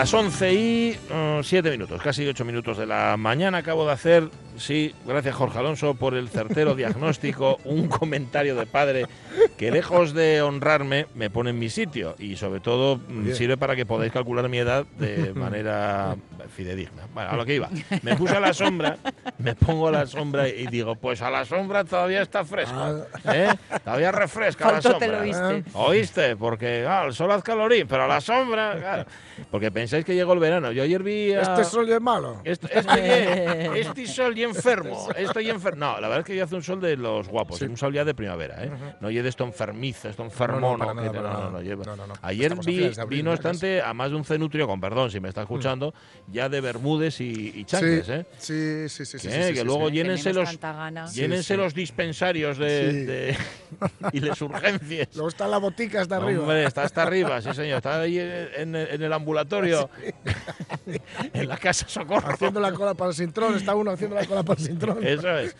Las 11 y 7 minutos, casi 8 minutos de la mañana. Acabo de hacer, sí, gracias Jorge Alonso por el certero diagnóstico, un comentario de padre que lejos de honrarme me pone en mi sitio y sobre todo mm, Bien. sirve para que podáis calcular mi edad de manera fidedigna. Bueno, a lo que iba. Me puse a la sombra, me pongo a la sombra y digo, pues a la sombra todavía está fresco. ¿eh? Todavía refresca la Faltó te sombra. lo oíste. ¿Oíste? Porque ah, el sol hace calorín, pero a la sombra, claro. Porque pensáis que llegó el verano. Yo ayer vi a... Este sol es malo. Esto- Este, este sol enfermo, estoy enfermo. No, la verdad es que ya hace un sol de los guapos, Sí. un sol ya de primavera, ¿eh? No lleve esto enfermizo, esto enfermo, No, no, no, no, nada. no, no, lleva. No, no, no. Ayer vi, vi, no obstante, a más de un cenutrio, con perdón si me está escuchando, ya de bermudes y, y chancles, sí, ¿eh? sí, sí, sí, sí, Que- sí, sí, que sí, luego sí. llénense los, llénense sí. los dispensarios de, Sí. de- y las urgencias. Luego está la botica hasta arriba. Hombre, está hasta arriba, sí señor. Está ahí en, en el ambulatorio, en la casa socorro. Haciendo la cola para el sintrón, está uno haciendo la cola para. Eso es.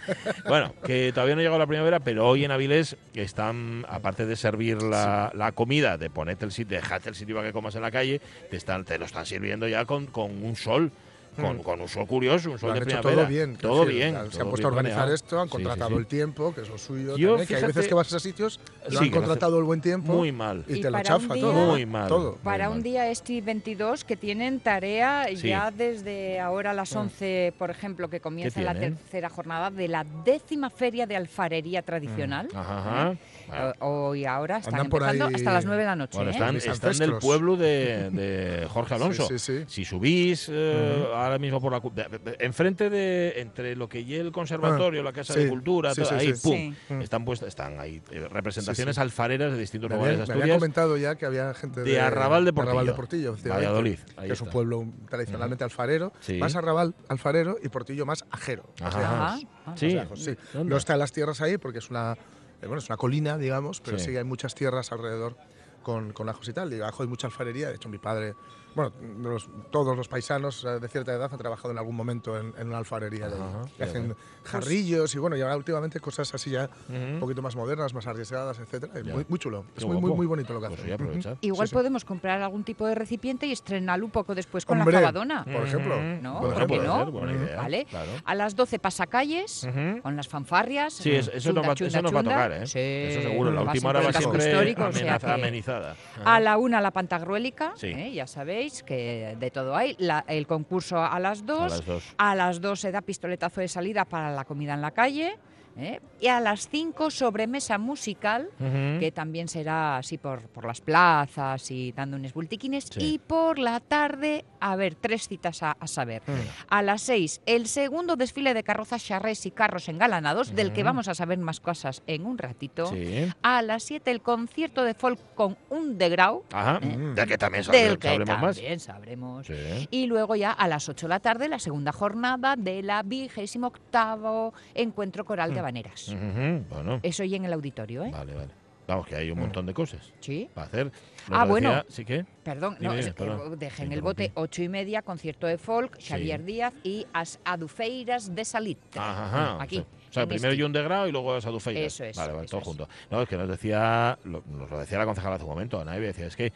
Bueno, que todavía no ha llegado la primavera, pero hoy en Avilés están, aparte de servir la, la comida, de ponerte el sitio, dejarte el sitio para que comas en la calle, te, están, te lo están sirviendo ya con, con un sol. Con, Mm. con un sol curioso, un sol de primavera. todo bien. Todo decir, bien. Se han puesto a organizar planeado. esto, han contratado sí, sí. el tiempo, que es lo suyo. Yo, también, que hay veces que vas a esos sitios, Sí, lo han que no contratado el buen tiempo Muy mal. y Y te lo chafa día- todo. Muy mal. Todo. Para Muy un mal. día este 22 que tienen tarea Sí. ya desde ahora a las 11, por ejemplo, que comienza la tercera jornada de la décima feria de alfarería tradicional. Ajá, ajá. Eh, Hoy ahora están Andan por empezando ahí- hasta las 9 de la noche. Bueno, ¿eh? están, están del ancestros. pueblo de, de Jorge Alonso. Sí, sí, sí. Si subís eh, ahora mismo por la enfrente de entre lo que y el conservatorio, la casa sí, de cultura, sí, todo, sí, ahí sí. pum, Sí. Mm. están puestas, están ahí eh, representaciones Sí, sí. alfareras de distintos Me lugares de me habían Asturias. comentado ya que había gente de, de Arrabal de Portillo. Arrabal de Portillo, Valladolid, ahí que es un pueblo tradicionalmente alfarero. Sí. Más Arrabal alfarero y Portillo más ajero. Ajá. Más- Ah. Sí. lejos, sí. No están las tierras ahí porque es una, eh, bueno, es una colina, digamos, pero Sí. hay muchas tierras alrededor con, con ajos y tal. Y ajo hay mucha alfarería. De hecho, mi padre, bueno, los- todos los paisanos eh, de cierta edad han trabajado en algún momento en, en una alfarería. Que hacen ya jarrillos y bueno, y ahora últimamente cosas así ya un poquito más modernas, más arriesgadas, etcétera. Ya. Muy, muy chulo. Qué Es muy, muy, muy bonito lo que Pues hacen. voy a aprovechar. Igual Sí, sí. podemos comprar algún tipo de recipiente y estrenarlo un poco después con Hombre. la jabadona. Por ejemplo. No, Bueno, ¿por qué puede no? ser, buena idea, Vale. claro. A las 12 pasacalles, Ujú. con las fanfarrias. Sí, eso, chunda, nos va, chunda, eso nos va a tocar, ¿eh? Sí, eso seguro. La última hora va casco siempre histórico, o sea amenaza- que- amenizada. A la una la pantagruélica. ¿eh? ya sabéis que de todo hay. La- el concurso a las A dos. las dos. A las dos se da pistoletazo de salida para la comida en la calle. ¿Eh? Y a las 5 sobremesa musical, Ujú. que también será así por, por las plazas y dando unos bultiquines. Sí. Y por la tarde, a ver, tres citas a, a saber. A las 6, el segundo desfile de carrozas charrés y carros engalanados, del que Ujú. vamos a saber más cosas en un ratito. Sí. A las 7, el concierto de folk con un de grau, Ajá. ¿Eh? De que también del sabe- que sabremos más. también sabremos. Sí. Y luego ya a las 8 de la tarde, la segunda jornada de la vigésimo octavo Encuentro Coral Mm. de Habaneras. Bueno, Eso y en el auditorio, ¿eh? vale, vale. Vamos, que hay un montón de cosas Sí. para hacer. Nos Ah, bueno. decía- ¿Sí que? Perdón, no, es que perdón. dejen Te el bote ocho y media, concierto de folk, Xavier Sí. Díaz y As Adufeiras de Salitre. Ajá, ajá. Aquí. O sea, o sea, en primero este. John de Grau y luego Sadufeiras. Eso es, Vale, vale, eso todo es. junto. No, es que nos decía, lo- nos lo decía la concejala hace un momento, Ana decía, es que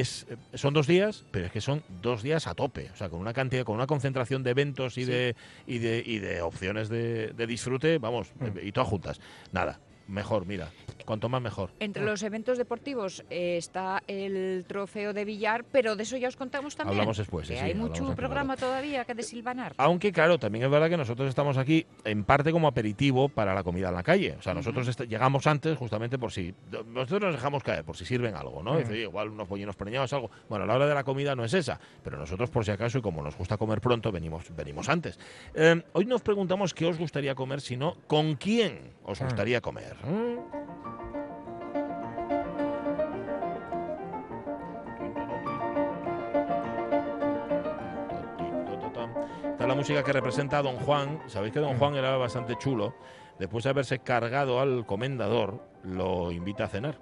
es, eh, son dos días, pero es que son dos días a tope. O sea, con una cantidad, con una concentración de eventos y, Sí. de, y, de, y de opciones de, de disfrute, vamos, Mm. eh, y todas juntas. Nada, mejor, mira. Cuanto más mejor. Entre los eventos deportivos eh, está el trofeo de billar, pero de eso ya os contamos también. Hablamos después, que sí, hay mucho programa todavía que desilvanar. Aunque, claro, también es verdad que nosotros estamos aquí en parte como aperitivo para la comida en la calle. O sea, nosotros llegamos antes justamente por si. Nosotros nos dejamos caer, por si sirven algo, ¿no? Dice, "Oye, igual unos pollinos preñados, algo. Bueno, la hora de la comida no es esa, pero nosotros, por si acaso, y como nos gusta comer pronto, venimos, venimos antes. Eh, hoy nos preguntamos qué os gustaría comer, si no, con quién os Ah. gustaría comer. Esta es la música que representa a Don Juan. Sabéis que Don Juan era bastante chulo. Después de haberse cargado al comendador, lo invita a cenar.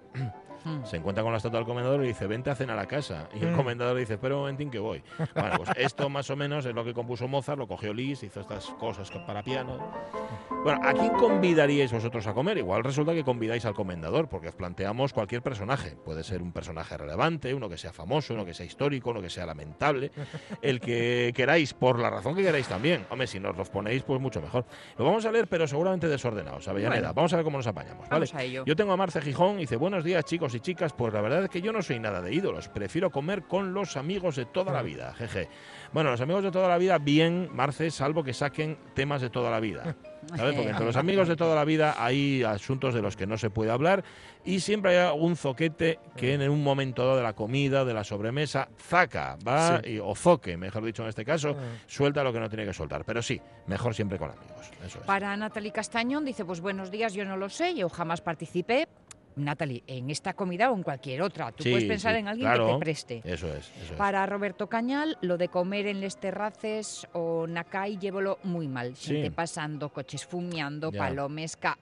Mm. Se encuentra con la estatua del comendador y dice, vente a cenar a casa. Y el Mm. comendador dice, espera un momentín que voy. Bueno, pues esto más o menos es lo que compuso Mozart, lo cogió Liszt, hizo estas cosas para piano. Bueno, ¿a quién convidaríais vosotros a comer? Igual resulta que convidáis al comendador, porque os planteamos cualquier personaje. Puede ser un personaje relevante, uno que sea famoso, uno que sea histórico, uno que sea lamentable, el que queráis, por la razón que queráis también. Hombre, si nos los ponéis, pues mucho mejor. Lo vamos a leer, pero seguramente desordenados, Avellaneda. Bueno. Vamos a ver cómo nos apañamos, ¿vale? Vamos a ello. Yo tengo a Marce Gijón y dice, buenos días chicos y chicas, pues la verdad es que yo no soy nada de ídolos, prefiero comer con los amigos de toda la vida, jeje. Bueno, los amigos de toda la vida, bien, Marce, salvo que saquen temas de toda la vida. ¿Sabes? Porque entre los amigos de toda la vida hay asuntos de los que no se puede hablar y siempre hay algún zoquete que en un momento dado de la comida, de la sobremesa, zaca, va, Sí. y- o zoque, mejor dicho en este caso, Mm. suelta lo que no tiene que soltar. Pero sí, mejor siempre con amigos. Eso es. Para Natalie Castañón dice, pues buenos días, yo no lo sé, yo jamás participé. Natalie, en esta comida o en cualquier otra. Tú Sí, puedes pensar sí, en alguien claro. que te preste. Eso es, eso es. Para Roberto Cañal, lo de comer en les terraces o Nakai, llévolo muy mal. Sí. Gente pasando, coches fumeando, palomes, ca-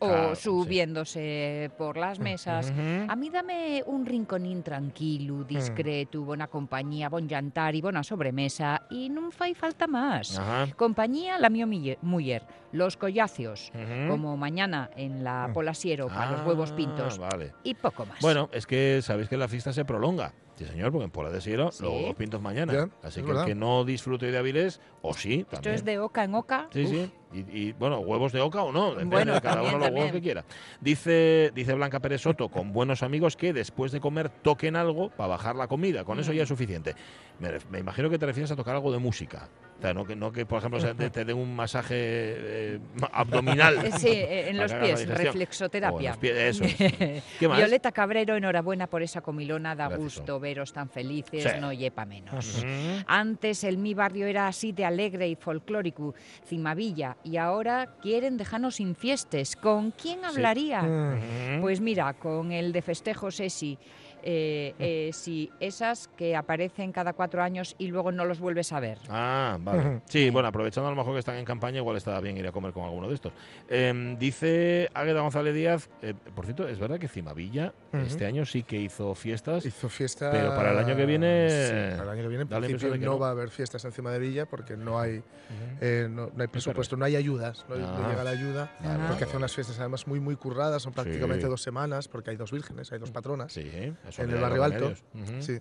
o Claro, sí. subiéndose por las mesas. Ujú. A mí dame un rinconín tranquilo, discreto, buena compañía, bon jantar y buena sobremesa y non fai falta más. Ajá. Compañía la mía muller, los collacios, como mañana en la Polasiero para los huevos pintos Ah, Vale. y poco más. Bueno, es que sabéis que la fiesta se prolonga. Sí, señor, porque en Pola de Siero Sí. los huevos pintos mañana. Ya, Así es que el verdad. que no disfrute de Avilés, o sí, Esto también. es de oca en oca. Sí, Uf, sí. Y, y, bueno, huevos de oca o no, depende Bueno, de cada también, uno los huevos también. que quiera. Dice, dice Blanca Pérez Soto, con buenos amigos que después de comer toquen algo para bajar la comida. Con eso ya Mm. es suficiente. Me, imagino que te refieres a tocar algo de música. O sea, no que, no que por ejemplo, te, te den un masaje eh, abdominal. Eh, Sí, eh, en los pies, reflexoterapia. Los pies, eso es. ¿Qué más? Violeta Cabrero, enhorabuena por esa comilona, da Gracias, gusto veros tan felices, Sí. no yepa menos. Antes el mi barrio era así de alegre y folclórico, Cimavilla, y ahora quieren dejarnos sin fiestes. ¿Con quién hablaría? Mm. Pues mira, con el de festejos esi, eh, eh, sí, esas que aparecen cada cuatro años y luego no los vuelves a ver. Ah, vale. Sí, bueno, aprovechando a lo mejor que están en campaña, igual está bien ir a comer con alguno de estos. Em, dice Águeda González Díaz, eh, por cierto, es verdad que Cimavilla Ujú. este año sí que hizo fiestas. Hizo fiesta. Pero para el año que viene- Sí, para el año que viene, en principio, no, no. va a haber fiestas encima de Villa porque no hay, eh, no, no hay presupuesto, no hay ayudas, no, no Ah. llega la ayuda. Porque vale, hace unas fiestas además muy muy curradas, son prácticamente Sí. dos semanas, porque hay dos vírgenes, hay dos patronas. Sí, eso en el barrio alto. Sí.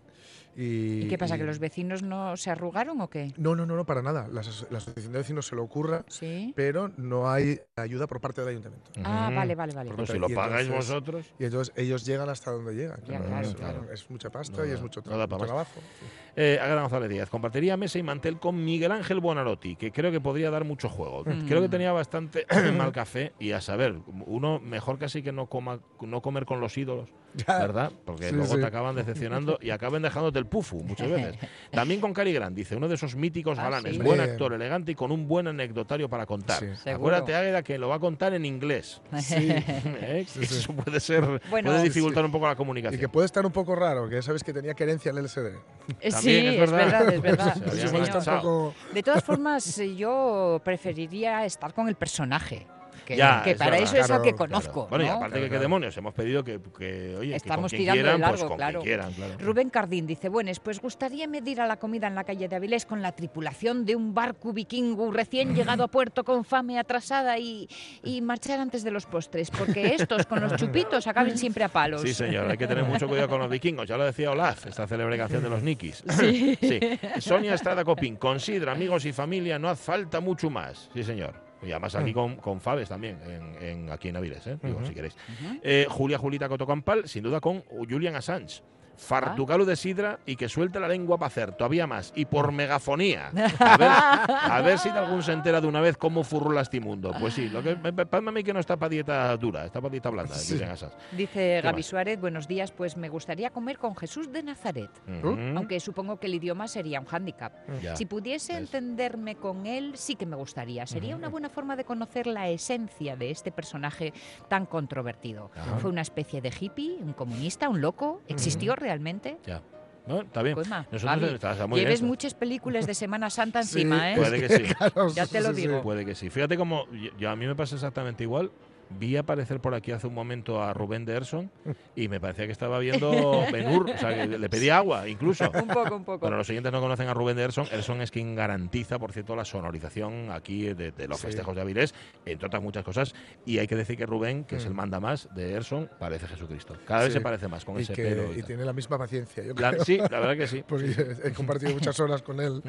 Y, ¿Y qué pasa? y- ¿Que los vecinos no se arrugaron o qué? No, no, no, no, para nada. La, la asociación de vecinos se lo ocurra, Sí. pero no hay ayuda por parte del ayuntamiento. Ah, vale, vale, vale. Pues si Y lo pagáis entonces- vosotros. Y entonces ellos llegan hasta donde llegan. Ya, claro, claro, es, claro. es mucha pasta No y es mucho, tra- trabajo. sí. Eh, Águeda González Díaz, compartiría mesa y mantel con Miguel Ángel Buonarroti, que creo que podría dar mucho juego. Mm. Creo que tenía bastante mal café y a saber, uno mejor casi que no coma no comer con los ídolos. ¿Verdad? Porque Sí, luego sí. te acaban decepcionando y acaban dejándote el pufu muchas veces. También con Cary Grant, dice, uno de esos míticos Ah, galanes, sí. buen actor, elegante y con un buen anecdotario para contar. Acuérdate, Águeda, que lo va a contar en inglés. ¿eh? Sí, sí. Eso puede ser, Bueno, puede dificultar sí. un poco la Y comunicación. que puede estar un poco raro, que ya sabes que tenía querencia el LSD. Eh, También sí, es es verdad. verdad, es verdad. Un poco... De todas formas, yo preferiría estar con el personaje. Que, Ya, que para eso es al que Claro, conozco. Bueno, y aparte que qué demonios, hemos pedido que, que, oye, Estamos que con quien tirando de quieran, largo, pues con claro. quien quieran. Rubén Cardín dice, buenas, pues gustaría medir a la comida en la calle de Avilés con la tripulación de un barco vikingo recién llegado a puerto con fame atrasada y, y marchar antes de los postres, porque estos con los chupitos acaben siempre a palos. Sí, señor, hay que tener mucho cuidado con los vikingos. Ya lo decía Olaf, esta celebración de los nikis. Sí. Sí. Sonia Estrada Copín, considera amigos y familia, no hace falta mucho más. Sí, señor. Y además aquí con, con Fabes también, en, en- aquí en Avilés, ¿eh? Digo, si queréis. Eh, Julia Julita Cotocampal, sin duda con Julian Assange. Fartucalo de sidra y que suelte la lengua para hacer todavía más. Y por megafonía. A ver, a ver si de algún se entera de una vez cómo furrula este mundo. Pues sí, lo que a mí que no está para dieta dura, está para dieta blanda, Sí. Dice Gaby más? Suárez, buenos días, pues me gustaría comer con Jesús de Nazaret, aunque supongo que el idioma sería un hándicap. Ya. Si pudiese ¿ves? entenderme con él, sí que me gustaría. Sería una buena forma de conocer la esencia de este personaje tan controvertido. ¿Fue una especie de hippie, un comunista, un loco? ¿Existió realmente? Ya. ¿no? Está bien. Coima, Nosotros está, está muy bien Lleves esto. muchas películas de Semana Santa Sí, encima, ¿eh? Puede que sí. Claro, Ya te lo digo. Puede que sí. Fíjate cómo yo, yo- a mí me pasa exactamente igual. Vi aparecer por aquí hace un momento a Rubén de Erson y me parecía que estaba viendo Benur, o sea, que le pedí agua incluso. Un poco, un poco. Para los siguientes no conocen a Rubén de Erson, Erson es quien garantiza, por cierto, la sonorización aquí de, de los Sí. festejos de Avilés, entre otras muchas cosas. Y hay que decir que Rubén, que es el Mm. manda más de Erson, parece Jesucristo. Cada vez se parece más con y, ese que, pelo. y tiene la misma paciencia. Yo La- creo, sí, la verdad que sí. Porque he compartido muchas horas con él.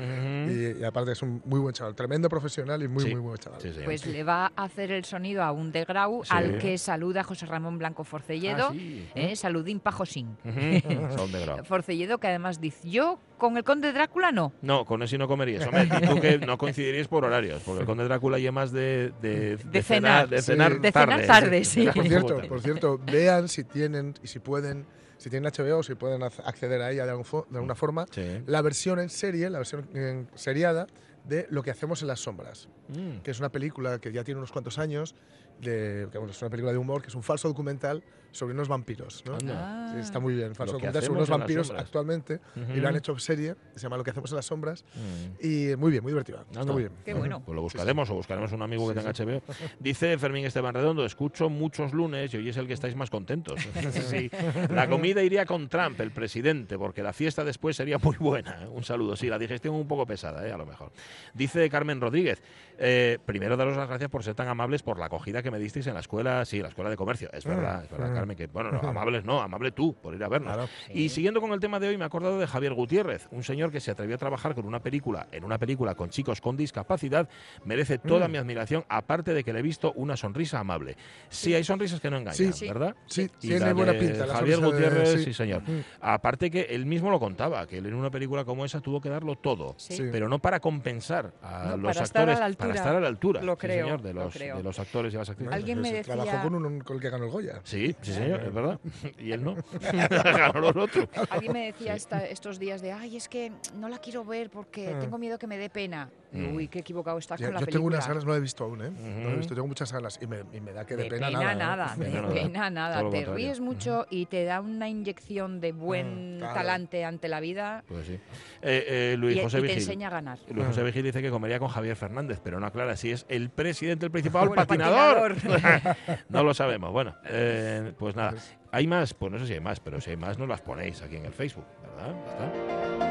Y, y aparte es un muy buen chaval, tremendo profesional y muy, Sí. muy buen chaval. Pues le va a hacer el sonido a un de Sí. al que saluda José Ramón Blanco Forcelledo. Ah, sí. ¿eh? Saludín Pajosín. De. Forcelledo que además dice, yo con el conde Drácula no. No, con ese no comerías. Hombre, y tú que no coincidiríais por horarios, porque el Conde Drácula ya más de, de, De cenar. de Sí. cenar De tarde. cenar tarde, sí. Por cierto, por cierto, vean si tienen y si pueden, si tienen HBO, si pueden ac- acceder a ella de, algún fo- de alguna forma, Sí. la versión en serie, la versión en seriada de Lo que hacemos en las sombras, Mm. que es una película que ya tiene unos cuantos años, de, que, bueno, es una película de humor, que es un falso documental sobre unos vampiros. ¿no? Sí, está muy bien, falso documental sobre unos vampiros actualmente, y lo han hecho serie, se llama Lo que hacemos en las sombras, Mm. y muy bien, muy divertida, está Anda. muy bien. Qué bueno. Pues lo buscaremos o buscaremos un amigo que Sí, tenga HBO. Dice Fermín Esteban Redondo, escucho muchos lunes y hoy es el que estáis más contentos. Sí. La comida iría con Trump, el presidente, porque la fiesta después sería muy buena. ¿eh? Un saludo. Sí, la digestión un poco pesada, ¿eh? a lo mejor. Dice Carmen Rodríguez, eh, primero daros las gracias por ser tan amables por la acogida que me disteis en la escuela, sí, la escuela de comercio. Es verdad, es verdad. Carmen, que bueno, no, amables no, amable tú por ir a vernos. Claro. Y siguiendo con el tema de hoy, me he acordado de Javier Gutiérrez, un señor que se atrevió a trabajar con una película, en una película con chicos con discapacidad, merece toda Mm. mi admiración, aparte de que le he visto una sonrisa amable. Sí, hay sonrisas que no engañan, Sí. Sí. ¿verdad? Sí, Y tiene buena pinta. la Javier de- Gutiérrez, sí. sí. señor. Mm. Aparte que él mismo lo contaba, que él en una película como esa tuvo que darlo todo. Pero no para compensar a No, los para estar a actores, la altura. para estar a la altura. Lo sí, creo, señor, de lo los, creo. de los actores y las actrices. Alguien me decía- Trabajó con, un, con el que ganó el Goya. Sí, sí, señor, es verdad. Y él no. Ganó los otros. Alguien me decía esta- estos días de, ay, es que no la quiero ver porque Ah. tengo miedo que me dé pena. Mm. Uy, qué equivocado estás Ya- con la yo película. tengo unas ganas, no la he visto aún, ¿eh? No la he visto, tengo muchas ganas y me, y me da que de, de pena, pena, nada. ¿eh? nada, De de pena nada. Te contrario. ríes mucho y te da una inyección de buen Mm, claro. talante ante la vida Pues sí. Eh, eh, Luis y, José y te Vigil. enseña a ganar. Luis José. Vigil dice que comería con Javier Fernández, pero no aclara si es el presidente, el principal, patinador. patinador. no lo sabemos. Bueno, eh, pues nada. ¿Hay más? Pues no sé si hay más, pero si hay más, no las ponéis aquí en el Facebook, ¿verdad? Está.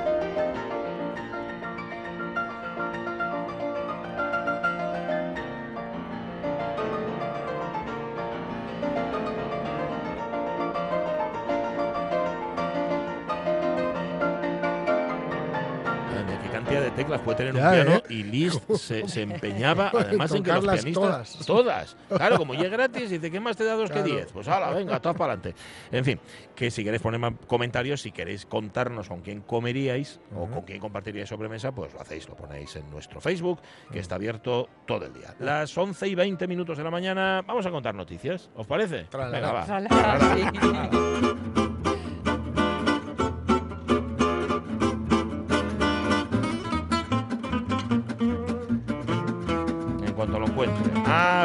Puede tener Ya, un piano ¿eh? y Liszt se, se empeñaba además en que los pianistas todas. todas. Claro, como ya es gratis, dice, ¿qué más te da dos que diez? Pues hala, venga, todas para adelante. En fin, que si queréis poner más comentarios, si queréis contarnos con quién comeríais o con quién compartiríais sobremesa, pues lo hacéis, lo ponéis en nuestro Facebook, que está abierto todo el día. Las 11 y 20 minutos de la mañana, vamos a contar noticias, ¿os parece? Tralala. Venga, va. Sí.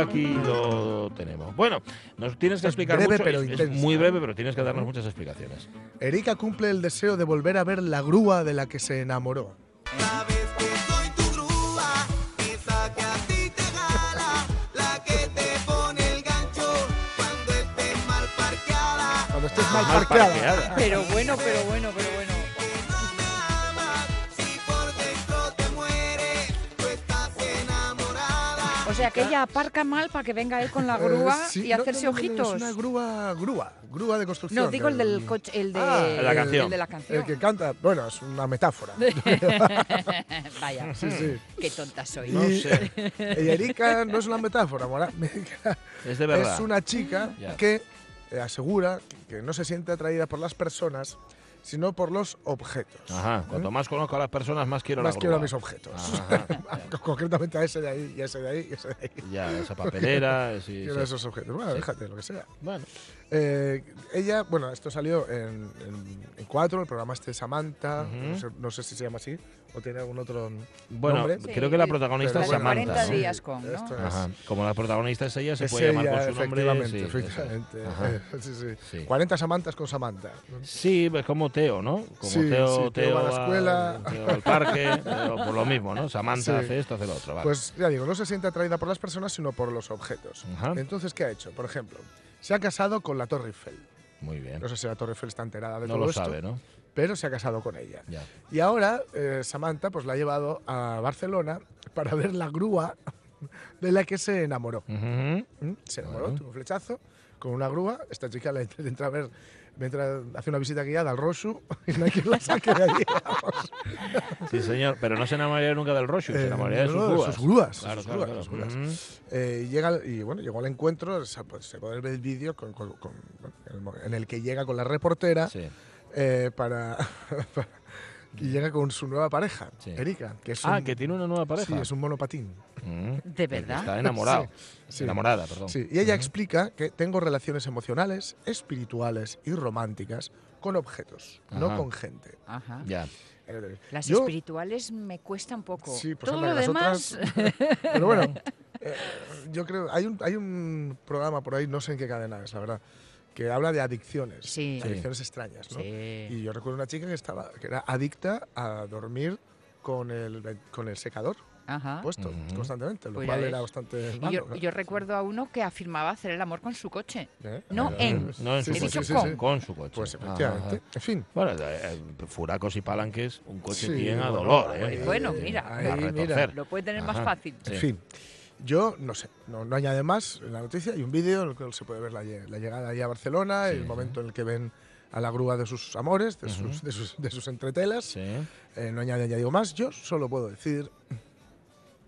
Aquí lo tenemos. Bueno, nos tienes que explicar breve, mucho. pero es- muy breve, pero tienes que darnos muchas explicaciones. Erika cumple el deseo de volver a ver la grúa de la que se enamoró. Sabes que soy tu grúa, esa que a ti te jala, la que te pone el gancho cuando estés mal parqueada. parqueada. Pero bueno, pero bueno, pero bueno. O sea que ella aparca mal para que venga él con la Eh, grúa sí, y no, hacerse no, no, no, ojitos. Es una grúa, grúa, grúa de construcción. No, digo el del coche, el de, Ah, la canción. el de la canción. El que canta, bueno, es una metáfora. Vaya, Sí, sí. qué tonta soy. No Y- sé. Y Erika no es una metáfora, Mora. Erika Es de verdad. Es una chica Ya. que eh, asegura que no se siente atraída por las personas, sino por los objetos. Ajá. Cuanto más conozco a las personas, más quiero Más la quiero a mis objetos. Concretamente a ese de ahí, y a ese de ahí, y a ese de ahí. Ya, esa papelera. sí, Quiero sí. esos objetos. Bueno, Sí. déjate, lo que sea. Bueno, Eh, ella, bueno, esto salió en, en, en cuatro, el programa este Samantha, Ujú. no, sé, no sé si se llama así o tiene algún otro Bueno, nombre. creo que la protagonista Pero es bueno, Samantha. 40 ¿no? días con, ¿no? Esto es- Ajá. Como la protagonista es ella, se es puede llamar ella, por su nombre. efectivamente, sí, efectivamente. Sí, sí. Sí. 40 Samantas con Samantha. Sí, es como Teo, ¿no? Como Sí, Teo, sí, Teo va a la escuela. Teo al parque, Teo por lo mismo, ¿no? Samantha Sí. hace esto, hace lo otro. vale. Pues ya digo, no se siente atraída por las personas, sino por los objetos. Ajá. Entonces, ¿qué ha hecho? Por ejemplo, se ha casado con la Torre Eiffel. Muy bien. No sé si la Torre Eiffel está enterada de No todo lo esto, sabe, ¿no? pero se ha casado con ella. Ya. Y ahora eh, Samantha pues la ha llevado a Barcelona para ver la grúa de la que se enamoró. ¿Mm? Se enamoró, tuvo un flechazo con una grúa. Esta chica le entra a ver, mientras hace una visita guiada al Rosu y no hay quien la saque de allí. Sí, señor. Pero no se enamoraría nunca del Roshu, se Eh, enamoraría de sus no, de grúas. sus grúas, Claro, sus claro, claro. Ujú. Eh, llega, y bueno, llegó al encuentro, se, pues, se puede ver el vídeo con- con- con- bueno, en el mo- en el que llega con la reportera Sí. eh, para, para- y llega con su nueva pareja, Sí. Erika, que es Ah, un, que tiene una nueva pareja. sí, es un monopatín. Mm. ¿De verdad? Está enamorado. Sí. Enamorada, perdón. Sí, y ella Ujú. explica que tengo relaciones emocionales, espirituales y románticas con objetos, no Ajá. con gente. Ajá. Ya. Las yo- espirituales me cuesta un poco. Sí, pues Todo anda, lo las demás. otras- Pero bueno, eh, yo creo, hay un, hay un programa por ahí, no sé en qué cadena es, la verdad, que habla de adicciones, Sí. Sí. adicciones extrañas, ¿no? Sí. Y yo recuerdo una chica que estaba, que era adicta a dormir con el, con el secador Ajá. puesto Ujú. constantemente, lo Pues cual era bastante malo. yo, claro. yo recuerdo a uno que afirmaba hacer el amor con su coche. ¿Eh? no Eh, en. No en su sí, He sí, coche, dicho sí, con. sí. con su coche. Pues efectivamente. ajá. En fin. Bueno, eh, furacos y palanques, un coche Sí, tiene a bueno, dolor, ahí- ¿eh? Bueno, mira. Ahí, mira. Lo puede tener más Ajá. fácil. Sí. En fin. Yo no sé, no, no añade más en la noticia. Hay un vídeo en el que se puede ver la, lle- la llegada ahí a Barcelona, Sí. el momento en el que ven a la grúa de sus amores, de, sus, de, sus, de sus entretelas. Sí. Eh, no añade, añadido más. Yo solo puedo decir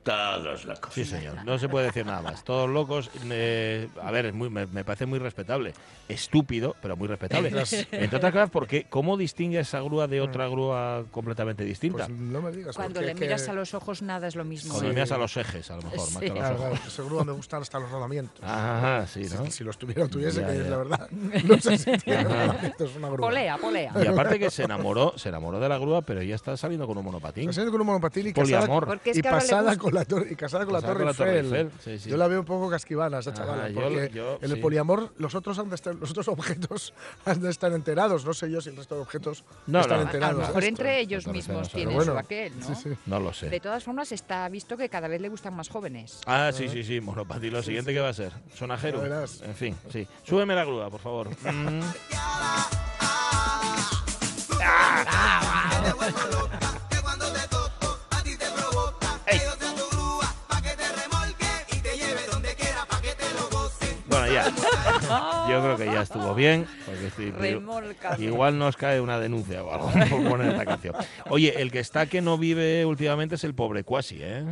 Todos locos. Sí, señor. No se puede decir nada más. Todos locos. eh, a ver, es muy, me, me parece muy respetable. Estúpido, pero muy respetable. Entre otras cosas, porque ¿cómo distingue esa grúa de otra grúa completamente distinta? Pues no me digas. Cuando le miras que- a los ojos, nada es lo mismo. Cuando ¿eh? miras a los ejes, a lo mejor, más Sí. que a los Claro, ojos. claro, ese grúa me gustan hasta los rodamientos. Ajá, sí, Si- ¿no? Si, los tuviera tuviese, Ya, que ya. es la verdad. No sé si rodamientos, es una grúa. Polea, polea. Y aparte que se enamoró, se enamoró de la grúa, pero ella está saliendo con un monopatín. Casada con un monopatín y casada, Poliamor. Porque es y le pasada gusta- con la torre, y casada con la Torre con la Torre Eiffel. Eiffel, sí, sí. Yo la veo un poco casquivana, esa chavala. yo- porque yo- en el sí. poliamor los otros, han de estar, los otros objetos han de estar enterados. No sé yo si el resto de objetos No, están no. A enterados. lo mejor entre ellos mismos tienen Pero su bueno, aquel, ¿no? sí, sí. No lo sé. De todas formas, está visto que cada vez le gustan más jóvenes. Ah, sí, sí, sí, monopatín. Lo siguiente que va a ser, sonajero. En fin, sí. Súbeme la grúa, por favor. Mm. Ya. Yo creo que ya estuvo bien. Porque estoy- Remolca. Igual nos cae una denuncia o algo por poner esta canción. Oye, el que está que no vive últimamente es el pobre Quasi, ¿eh?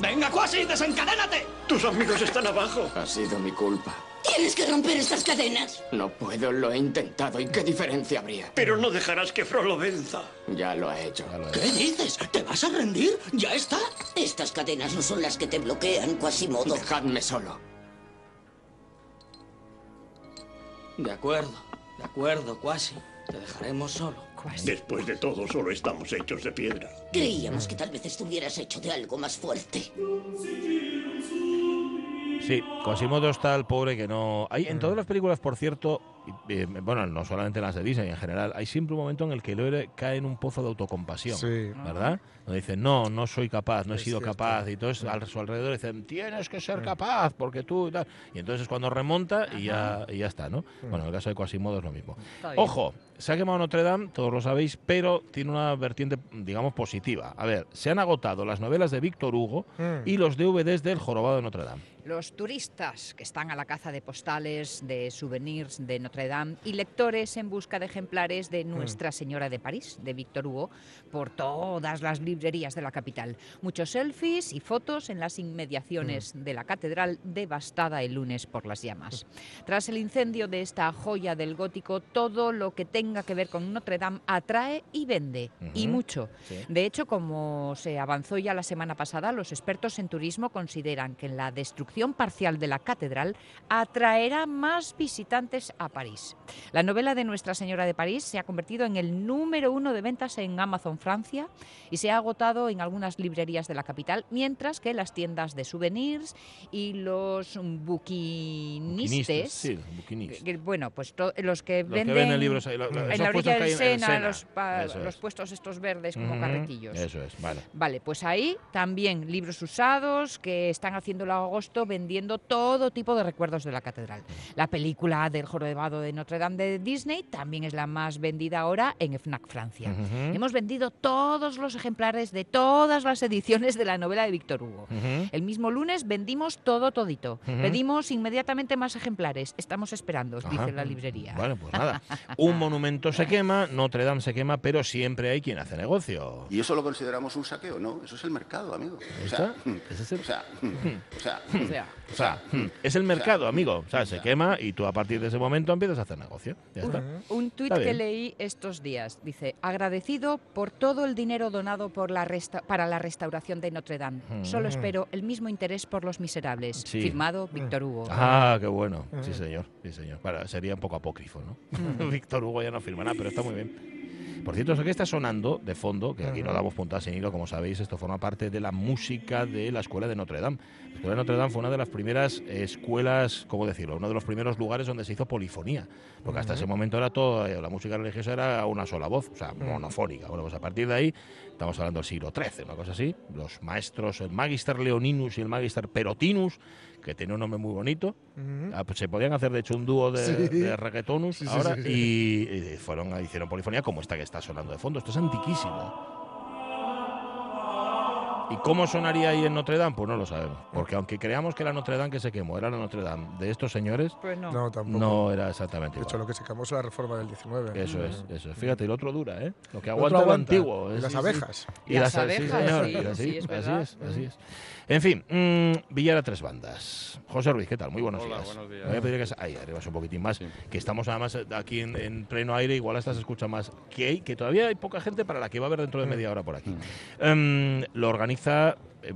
¡Venga, Quasi, desencadénate! Tus amigos están abajo. Ha sido mi culpa. Tienes que romper estas cadenas. No puedo, lo he intentado. ¿Y qué diferencia habría? Pero no dejarás que Frollo venza. Ya lo ha hecho. Lo ¿Qué es. dices? ¿Te vas a rendir? ¿Ya está? Estas cadenas no son las que te bloquean, Quasimodo. Dejadme solo. De acuerdo, de acuerdo, Quasi. Te dejaremos solo. Después de todo, solo estamos hechos de piedra. Creíamos que tal vez estuvieras hecho de algo más fuerte. Sí, Quasimodo está el pobre que no. Hay en todas las películas, por cierto, eh, bueno, no solamente en las de Disney en general, hay siempre un momento en el que el héroe cae en un pozo de autocompasión. Sí. ¿Verdad? Donde dicen, no, no soy capaz, no he Es sido cierto. capaz. Y entonces a su alrededor dicen, tienes que ser capaz, porque tú y tal. Y entonces es cuando remonta y ya, y ya está, ¿no? Bueno, en el caso de Quasimodo es lo mismo. Ojo, se ha quemado Notre Dame, todos lo sabéis, pero tiene una vertiente, digamos, positiva. A ver, se han agotado las novelas de Víctor Hugo Mm. y los DVDs del Jorobado de Notre Dame. Los turistas que están a la caza de postales, de souvenirs de Notre Notre Dame y lectores en busca de ejemplares de Nuestra Señora de París, de Víctor Hugo, por todas las librerías de la capital. Muchos selfies y fotos en las inmediaciones de la catedral devastada el lunes por las llamas. Tras el incendio de esta joya del gótico, todo lo que tenga que ver con Notre Dame atrae y vende, y mucho. Sí. De hecho, como se avanzó ya la semana pasada, los expertos en turismo consideran que la destrucción parcial de la catedral atraerá más visitantes a París. La novela de Nuestra Señora de París se ha convertido en el número uno de ventas en Amazon Francia y se ha agotado en algunas librerías de la capital, mientras que las tiendas de souvenirs y los buquinistes, Sí, buquinistas. que- bueno, pues los que Los que venden, libros en la orilla del el Sena, Sena. los, pa- los es. puestos estos verdes como Ujú, carretillos. Eso es, vale. Vale, pues ahí también libros usados que están haciéndolo a agosto vendiendo todo tipo de recuerdos de la catedral. La película del jorobado de Notre Dame de Disney también es la más vendida ahora en FNAC Francia. Hemos vendido todos los ejemplares de todas las ediciones de la novela de Víctor Hugo. El mismo lunes vendimos todo todito. Pedimos inmediatamente más ejemplares. Estamos esperando, dice la librería. Bueno, pues nada. Un monumento se quema, Notre Dame se quema, pero siempre hay quien hace negocio. ¿Y eso lo consideramos un saqueo? No, eso es el mercado, amigo. O es el- o sea, o sea, O sea, O sea, es el mercado, amigo. O sea, se quema y tú a partir de ese momento empiezas a hacer negocio. Ya está. Un tuit que leí estos días. Dice, agradecido por todo el dinero donado por la resta- para la restauración de Notre Dame. Solo Mm. espero el mismo interés por los miserables. Sí. Firmado Víctor Hugo. Ah, qué bueno. Sí, señor. Sí, señor. Bueno, sería un poco apócrifo, ¿no? Víctor Hugo ya no firma nada, pero está muy bien. Por cierto, eso que está sonando de fondo, que aquí no damos puntadas sin hilo, como sabéis, esto forma parte de la música de la Escuela de Notre Dame. La Escuela de Notre Dame fue una de las primeras escuelas, ¿cómo decirlo? Uno de los primeros lugares donde se hizo polifonía. Porque hasta ese momento era todo, eh, la música religiosa era una sola voz, o sea, monofónica. Bueno, pues a partir de ahí, estamos hablando del siglo XIII, una cosa así, los maestros, el Magister Leoninus y el Magister Perotinus, que tiene un nombre muy bonito, Ah, pues se podían hacer de hecho un dúo de, Sí. de reggaetonus Sí, ahora sí. Y, y fueron hicieron polifonía como esta que está sonando de fondo. Esto es antiquísimo. ¿Y cómo sonaría ahí en Notre Dame? Pues no lo sabemos. Porque aunque creamos que la Notre Dame que se quemó era la Notre Dame de estos señores, Pues no. No, tampoco. no era exactamente De hecho, lo que se cambió es la reforma del 19. Eso es, eso es. Fíjate, el otro dura, ¿eh? Lo que aguanta lo antiguo. Y es- las sí, sí. abejas. Y Las las, sí, abejas, señor, sí, y así, sí, es así es, así es. En fin, mm, Villar a tres bandas. José Ruiz, ¿qué tal? Muy buenos Hola, días. buenos días. Me voy a pedir que se- ahí arribas un poquitín más, Sí. que estamos además eh, aquí en, en pleno aire, igual hasta se escucha más, que, hay, que todavía hay poca gente para la que va a haber dentro de media hora por aquí. Em, lo organiza, eh,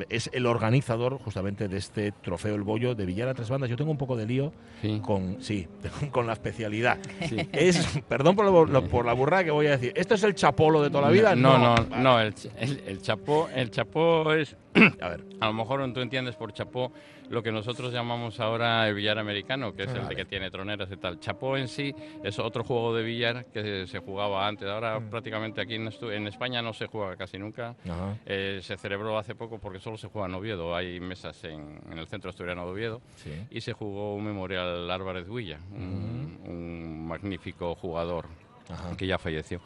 es el organizador justamente de este trofeo El Bollo de Villar a tres bandas. Yo tengo un poco de lío Sí. con, sí, con la especialidad. Sí. Es, perdón por, lo- lo- por la burrada que voy a decir, ¿esto es el chapolo de toda la vida? No, no, Vale. no, el, el, el chapó, el chapó es, A ver, a lo mejor tú entiendes por chapó lo que nosotros llamamos ahora el billar americano, que es el de que tiene troneras y tal. Chapó en sí es otro juego de billar que se jugaba antes. Ahora prácticamente aquí en, en España no se juega casi nunca. Eh, se celebró hace poco porque solo se juega en Oviedo. Hay mesas en, en el centro asturiano de Oviedo. Sí. Y se jugó un memorial Álvarez Huilla, un, un magnífico jugador Ajá. que ya falleció.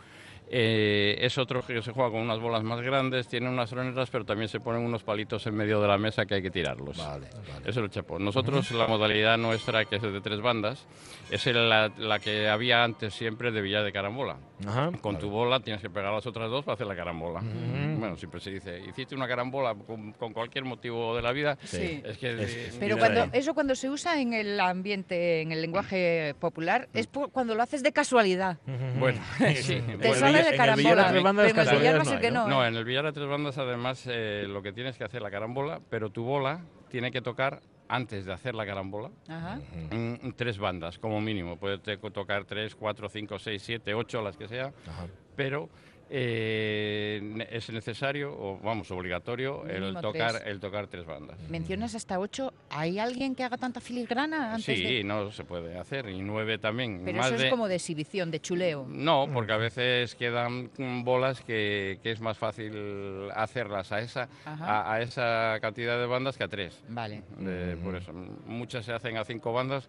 Eh, es otro que se juega con unas bolas más grandes, tiene unas troneras, pero también se ponen unos palitos en medio de la mesa que hay que tirarlos. Vale, vale. Eso es el chapo. Nosotros la modalidad nuestra, que es de tres bandas, es el- la, la que había antes siempre de billar de carambola. Ajá. Con Vale. tu bola tienes que pegar las otras dos para hacer la carambola. Bueno, siempre se dice, hiciste una carambola con, con cualquier motivo de la vida. Sí. Es que Es- Pero cuando, eso cuando se usa en el ambiente, en el lenguaje popular, es por- cuando lo haces de casualidad. Bueno, sí. Te Bueno, sale en de el carambola. billar a tres bandas en el no que no. No, ¿eh? en el billar a tres bandas además eh, lo que tienes que hacer la carambola, pero tu bola tiene que tocar antes de hacer la carambola Ajá. mm, tres bandas como mínimo. Puede tocar tres, cuatro, cinco, seis, siete, ocho, las que sea, Ajá. pero eh, es necesario o vamos obligatorio el tocar tres. el tocar tres bandas. Mencionas hasta ocho. ¿Hay alguien que haga tanta filigrana antes Sí, de...? no se puede hacer y nueve también. Pero más eso de- es como de exhibición, de chuleo. No, porque a veces quedan mm, bolas que, que es más fácil hacerlas a esa, a, a esa cantidad de bandas que a tres. Vale. De- Por eso, muchas se hacen a cinco bandas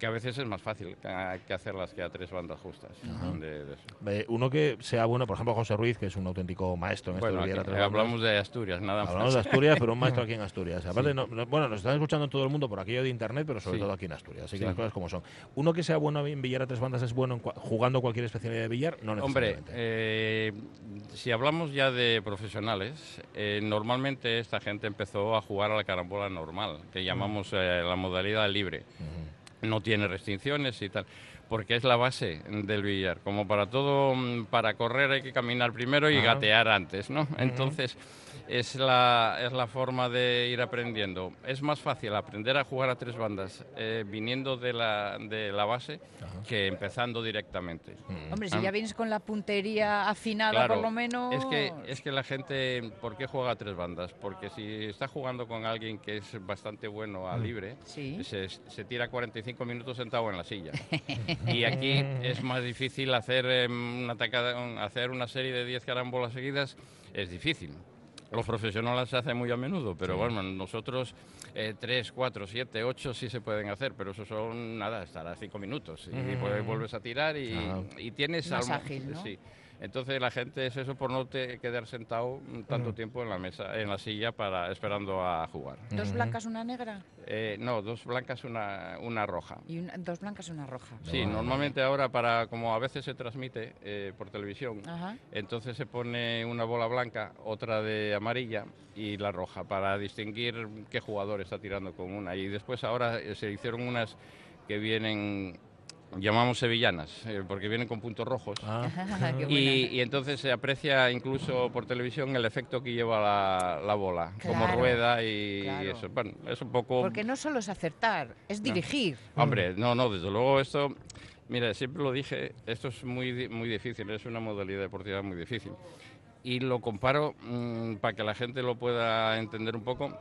que a veces es más fácil que, hacerlas que a tres bandas justas. de- de. Eh, uno que sea bueno, por ejemplo, José Ruiz, que es un auténtico maestro en esto Bueno, de tres bandas. hablamos de Asturias, nada más. Hablamos de Asturias, pero un maestro aquí en Asturias. Aparte, no- no- bueno, nos están escuchando en todo el mundo por aquello de internet, pero sobre Sí. todo aquí en Asturias. Así que Sí. las cosas como son. Uno que sea bueno en billar a tres bandas es bueno en cua- jugando cualquier especialidad de billar, no Hombre, necesariamente. eh, si hablamos ya de profesionales, eh, normalmente esta gente empezó a jugar a la carambola normal, que llamamos eh, la modalidad libre. No tiene restricciones y tal, porque es la base del billar. Como para todo, mm, para correr hay que caminar primero y Ajá. gatear antes, ¿no? Entonces, es la, es la forma de ir aprendiendo. Es más fácil aprender a jugar a tres bandas eh, viniendo de la, de la base que empezando directamente. Hombre, si Ah. ya vienes con la puntería afinada, Claro, por lo menos. Es que, es que la gente, ¿por qué juega a tres bandas? Porque si está jugando con alguien que es bastante bueno a Mm. libre, Sí. se, se tira 45 minutos sentado en la silla. y aquí es más difícil hacer, em, una tacada- hacer una serie de 10 carambolas seguidas, es difícil. Los profesionales se hacen muy a menudo, pero Sí. bueno, nosotros eh, 3, 4, 7, 8 sí se pueden hacer, pero eso son nada, estará 5 minutos. Y Ujú. pues vuelves a tirar y, Ah. y tienes Más algo- ágil, ¿no? Sí. Entonces la gente es eso por no te quedar sentado tanto tiempo en la mesa, en la silla para esperando a jugar. Dos blancas, una negra. Eh, no, dos blancas, una, una roja. Y una- dos blancas, una roja. Sí, normalmente ahora para como a veces se transmite eh, por televisión, Ajá. entonces se pone una bola blanca, otra de amarilla y la roja para distinguir qué jugador está tirando con una. Y después ahora eh, se hicieron unas que vienen llamamos sevillanas eh, porque vienen con puntos rojos. Ah. Y, y entonces se aprecia incluso por televisión el efecto que lleva la, la bola, como rueda y claro. eso. Bueno, es un poco... Porque no solo es acertar, es dirigir. Hombre, no, no, desde luego esto, mira, siempre lo dije, esto es muy, di- muy difícil, es una modalidad deportiva muy difícil. Y lo comparo, mm, para que la gente lo pueda entender un poco,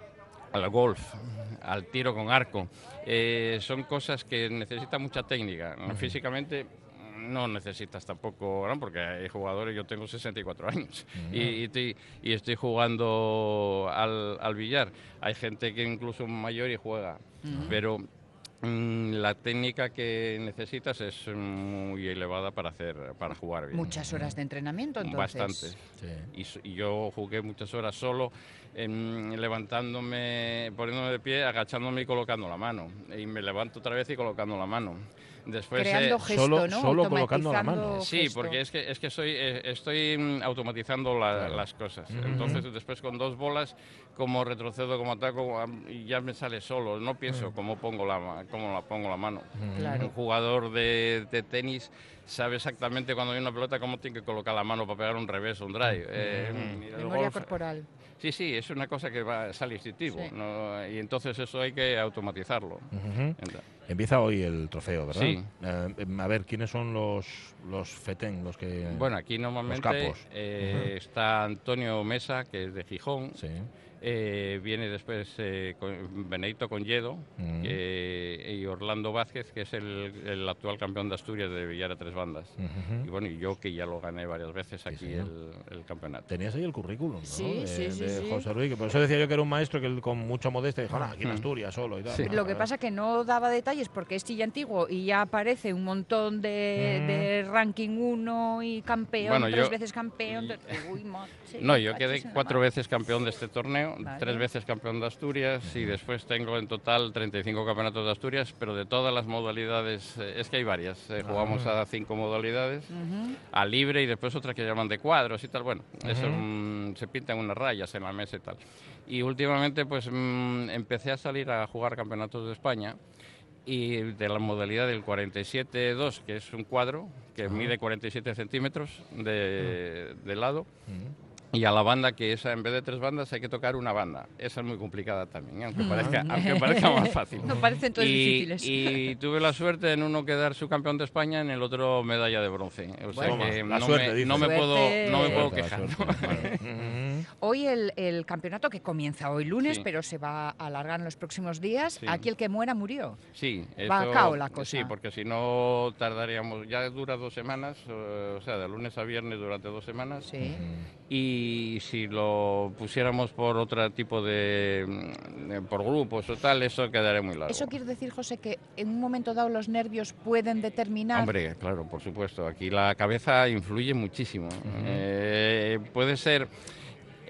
al golf, al tiro con arco. Eh, son cosas que necesitan mucha técnica. Físicamente mm, no necesitas tampoco, ¿no? porque hay jugadores, yo tengo 64 años y, y estoy, y estoy jugando al, al billar. Hay gente que incluso mayor y juega, pero la técnica que necesitas es muy elevada para hacer para jugar bien. Muchas horas de entrenamiento, entonces. Bastante. Y, s- y yo jugué muchas horas solo, em, levantándome, poniéndome de pie, agachándome y colocando la mano. Y me levanto otra vez y colocando la mano. Después, Creando eh, gesto, Solo- ¿no? solo colocando la mano. Automatizando Sí, gesto. porque es que, es que soy, eh, estoy mm, automatizando la- las cosas. Entonces, después con dos bolas, como retrocedo, como ataco, ya me sale solo. No pienso cómo, pongo la, cómo la pongo la mano. Claro. Un jugador de, de tenis sabe exactamente cuando hay una pelota cómo tiene que colocar la mano para pegar un revés o un drive. Eh, el Memoria golf- corporal. Sí, sí, es una cosa que va, sale instintivo. Sí. ¿no? Y entonces eso hay que automatizarlo. Empieza hoy el trofeo, ¿verdad? Sí. Eh, a ver, ¿quiénes son los, los FETEN, los que... Bueno, aquí normalmente Los capos. eh, está Antonio Mesa, que es de Gijón. Sí. Eh, viene después eh, con Benedito Conyedo Mm. que- y Orlando Vázquez, que es el, el actual campeón de Asturias de billar a tres bandas. Y bueno, y yo que ya lo gané varias veces aquí el, el campeonato. Tenías ahí el currículum, ¿no? Sí, de, sí, sí, de sí. José Ruiz, que por eso decía yo que era un maestro que él con mucha modestia dijo, "Ah, aquí en Mm. Asturias solo y tal. Sí. Lo que pasa que no daba detalles porque es chilla antiguo y ya aparece un montón de, Mm. de ranking 1 y campeón, Bueno, tres yo- veces campeón. de- Uy, ma- sí, No, yo quedé cuatro veces campeón de este torneo, Vale. tres veces campeón de Asturias y después tengo en total 35 campeonatos de Asturias, pero de todas las modalidades, eh, es que hay varias, eh, jugamos Ah. a cinco modalidades, Ujú. a libre y después otras que llaman de cuadros y tal, bueno, eso Ujú. mm, se pintan unas rayas en la mesa y tal. Y últimamente pues mm, empecé a salir a jugar campeonatos de España y de la modalidad del 47-2, que es un cuadro que mide 47 centímetros de, de lado, y a la banda, que esa en vez de tres bandas hay que tocar una banda. Esa es muy complicada también, ¿eh? aunque parezca, aunque parezca más fácil. No parecen todos y, difíciles. y tuve la suerte en uno quedar subcampeón de España, en el otro medalla de bronce. O sea Bueno, que la no, suerte, me, no me puedo, no me puedo Suerte, la quejar. suerte, vale. Ujú. Hoy el, el campeonato que comienza hoy lunes, Sí. pero se va a alargar en los próximos días. Sí. Aquí el que muera murió. Sí, Va a cao la cosa. Sí, porque si no tardaríamos, ya dura dos semanas, eh, o sea, de lunes a viernes durante dos semanas. Sí. Y, y si lo pusiéramos por otro tipo de, mm, por grupos o tal, eso quedaría muy largo. Eso quiere decir, José, que en un momento dado los nervios pueden determinar. Hombre, claro, por supuesto. Aquí la cabeza influye muchísimo. Eh, puede ser.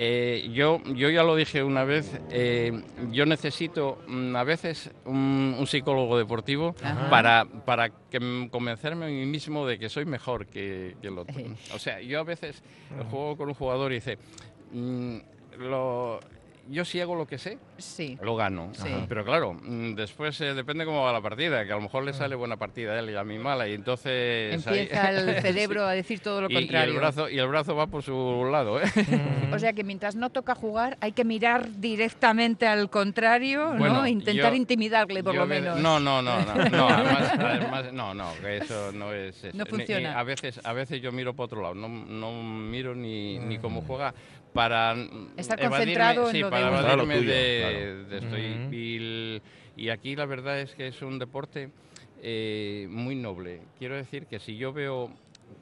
Eh, yo, yo ya lo dije una vez, eh, yo necesito mm, a veces un, un psicólogo deportivo Ajá. para, para que, m- convencerme a mí mismo de que soy mejor que, que el otro. O sea, yo a veces juego con un jugador y dice, mm, lo, yo si hago lo que sé, Sí. lo gano. Sí. Pero claro, mm, después eh, depende cómo va la partida, que a lo mejor le sale buena partida a él y a mí mala, y entonces... ahí- Empieza el Sí. cerebro a decir todo lo Y- y, contrario. el brazo, y el brazo va por su lado, ¿eh? O sea que mientras no toca jugar, hay que mirar directamente al contrario, Bueno, ¿no? Intentar yo- intimidarle, por lo me- menos. No, no, no, no, no, además, además, no, no, que eso no es eso. No Ni- funciona. ni- a veces, a veces yo miro para otro lado, no, no miro ni, ni cómo Mm. juega para Estar evadirme- concentrado en sí, lo para tuyo, de, claro. de esto. Y- aquí la verdad es que es un deporte eh, muy noble. Quiero decir que si yo veo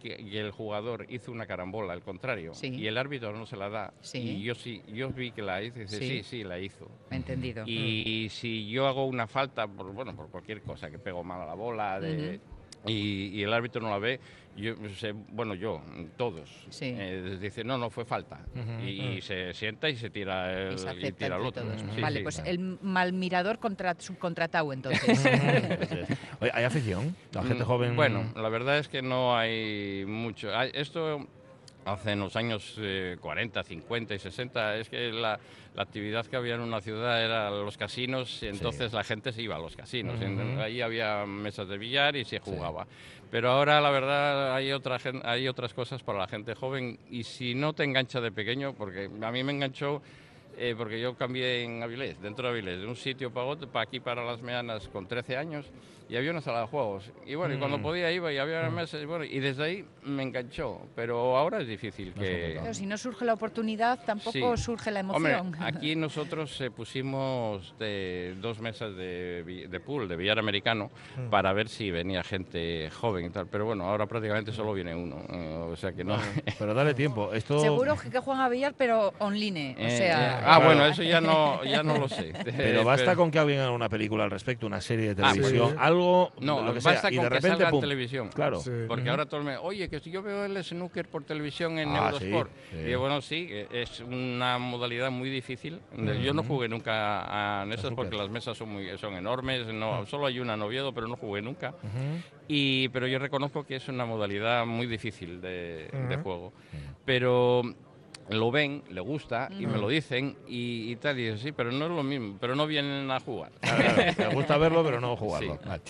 que, que el jugador hizo una carambola, al contrario, Sí. y el árbitro no se la da, Sí. y yo sí, yo vi que la hizo, y dice, Sí. sí, sí, la hizo. Entendido. Y si yo hago una falta, por, bueno, por cualquier cosa, que pego mal a la bola de- y, y el árbitro no la ve, yo sé, bueno, yo, todos, Sí. eh, dice, no, no fue falta. Ujú. y, y se sienta y se tira el, Y se y tira al otro. Sí, vale, sí. pues el mal mirador contra, subcontratado entonces. Oye, ¿hay afición? La gente Mm, joven. Bueno, la verdad es que no hay mucho. Hay- Esto hace en los años eh, 40, 50 y 60, es que la, la actividad que había en una ciudad era los casinos, y entonces la gente se iba a los casinos. En- Ujú. Ahí había mesas de billar y se jugaba. Pero ahora, la verdad, hay, otra, hay otras cosas para la gente joven y si no te engancha de pequeño, porque a mí me enganchó eh, porque yo cambié en Avilés, dentro de Avilés, de un sitio para otro, para aquí, para Las Meanas, con 13 años, y había una sala de juegos. Y bueno, y cuando Mm. podía iba y había mesas, y bueno, y desde ahí me enganchó. Pero ahora es difícil que... Pero si no surge la oportunidad, tampoco Sí. surge la Hombre, emoción. aquí nosotros eh, pusimos de dos mesas de, pool, de billar americano, Mm. para ver si venía gente joven y tal. Pero bueno, ahora prácticamente solo viene uno. eh, o sea que no... Pero dale tiempo. Esto. Seguro que, que juegan a billar, pero online. O Eh, sea, eh, ah, bueno, eso ya no, ya no lo sé. Pero basta con que alguien haga una película al respecto, una serie de Ah, televisión, sí. algo, No, lo que basta sea, y con de que repente, salga en pum. televisión. Claro. Porque ahora todo el mundo, oye, que si yo veo el snooker por televisión en Ah, Eurosport. sí, sí. Y bueno, sí, eh, es una modalidad muy difícil. Yo no jugué nunca a en esas snooker. porque las mesas son muy son enormes. No, Solo hay una en Oviedo, pero no jugué nunca. Y, pero yo reconozco que es una modalidad muy difícil de, juego. Pero lo ven, le gusta y me lo dicen y, y tal. Y digo, sí, pero no es lo mismo, pero no vienen a jugar. Me gusta verlo, pero no jugarlo. Sí. Vale.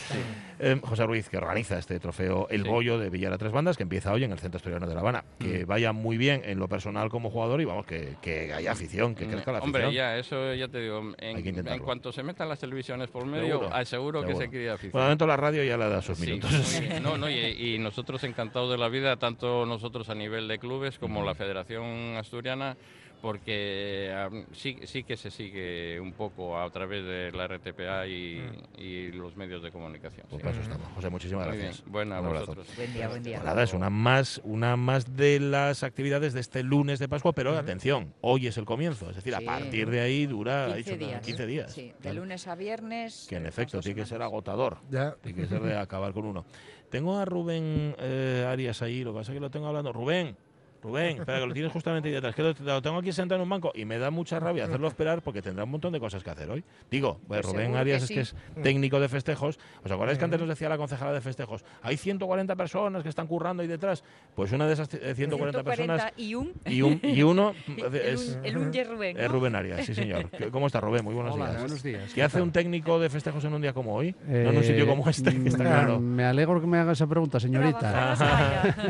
Eh, José Ruiz, que organiza este trofeo El Sí. Bollo de Villar a Tres Bandas, que empieza hoy en el Centro Asturiano de La Habana. Que Mm. vaya muy bien en lo personal como jugador y vamos, que, que haya afición, que crezca la afición. Hombre, ya, eso ya te digo. En, que cuanto se metan las televisiones por medio, Seguro, aseguro que seguro. se crea afición. Por el momento la radio ya le da sus Sí, minutos. No, no, y, y nosotros encantados de la vida, tanto nosotros a nivel de clubes como la Federación Asturiana, porque am, sí, sí que se sigue un poco a través de la RTPA y, y los medios de comunicación. Pues sí. para eso estamos. José, muchísimas Muy gracias. bien. Bueno, a Un abrazo. vosotros. Buen día, buen día. Pues nada, es una más, una más de las actividades de este lunes de Pascua, pero atención, hoy es el comienzo, es decir, a partir de ahí dura 15 ha dicho, días. 15 días. Sí, de lunes a viernes. Que en efecto tiene que ser agotador. Ya. Tiene que ser de acabar con uno. Tengo a Rubén eh, Arias ahí, lo que pasa es que lo tengo hablando. Rubén, Rubén, espera, que lo tienes justamente ahí detrás. Que lo, lo tengo aquí sentado en un banco y me da mucha rabia hacerlo esperar porque tendrá un montón de cosas que hacer hoy. Digo, pues Pues Rubén Arias que es que es técnico de festejos. ¿Os acordáis que antes nos decía la concejala de festejos? Hay 140 personas que están currando ahí detrás. Pues una de esas eh, 140, personas 140 y un. y, un, y uno El es, un- el un y es Rubén, es. Rubén Arias, sí señor. ¿Qué- ¿Cómo está Rubén? Muy buenos Hola, días. buenos días. ¿Qué ¿Qué hace un técnico de festejos en un día como hoy? no en un Eh, sitio como este, que está mm, claro. Me alegro que me haga esa pregunta, señorita.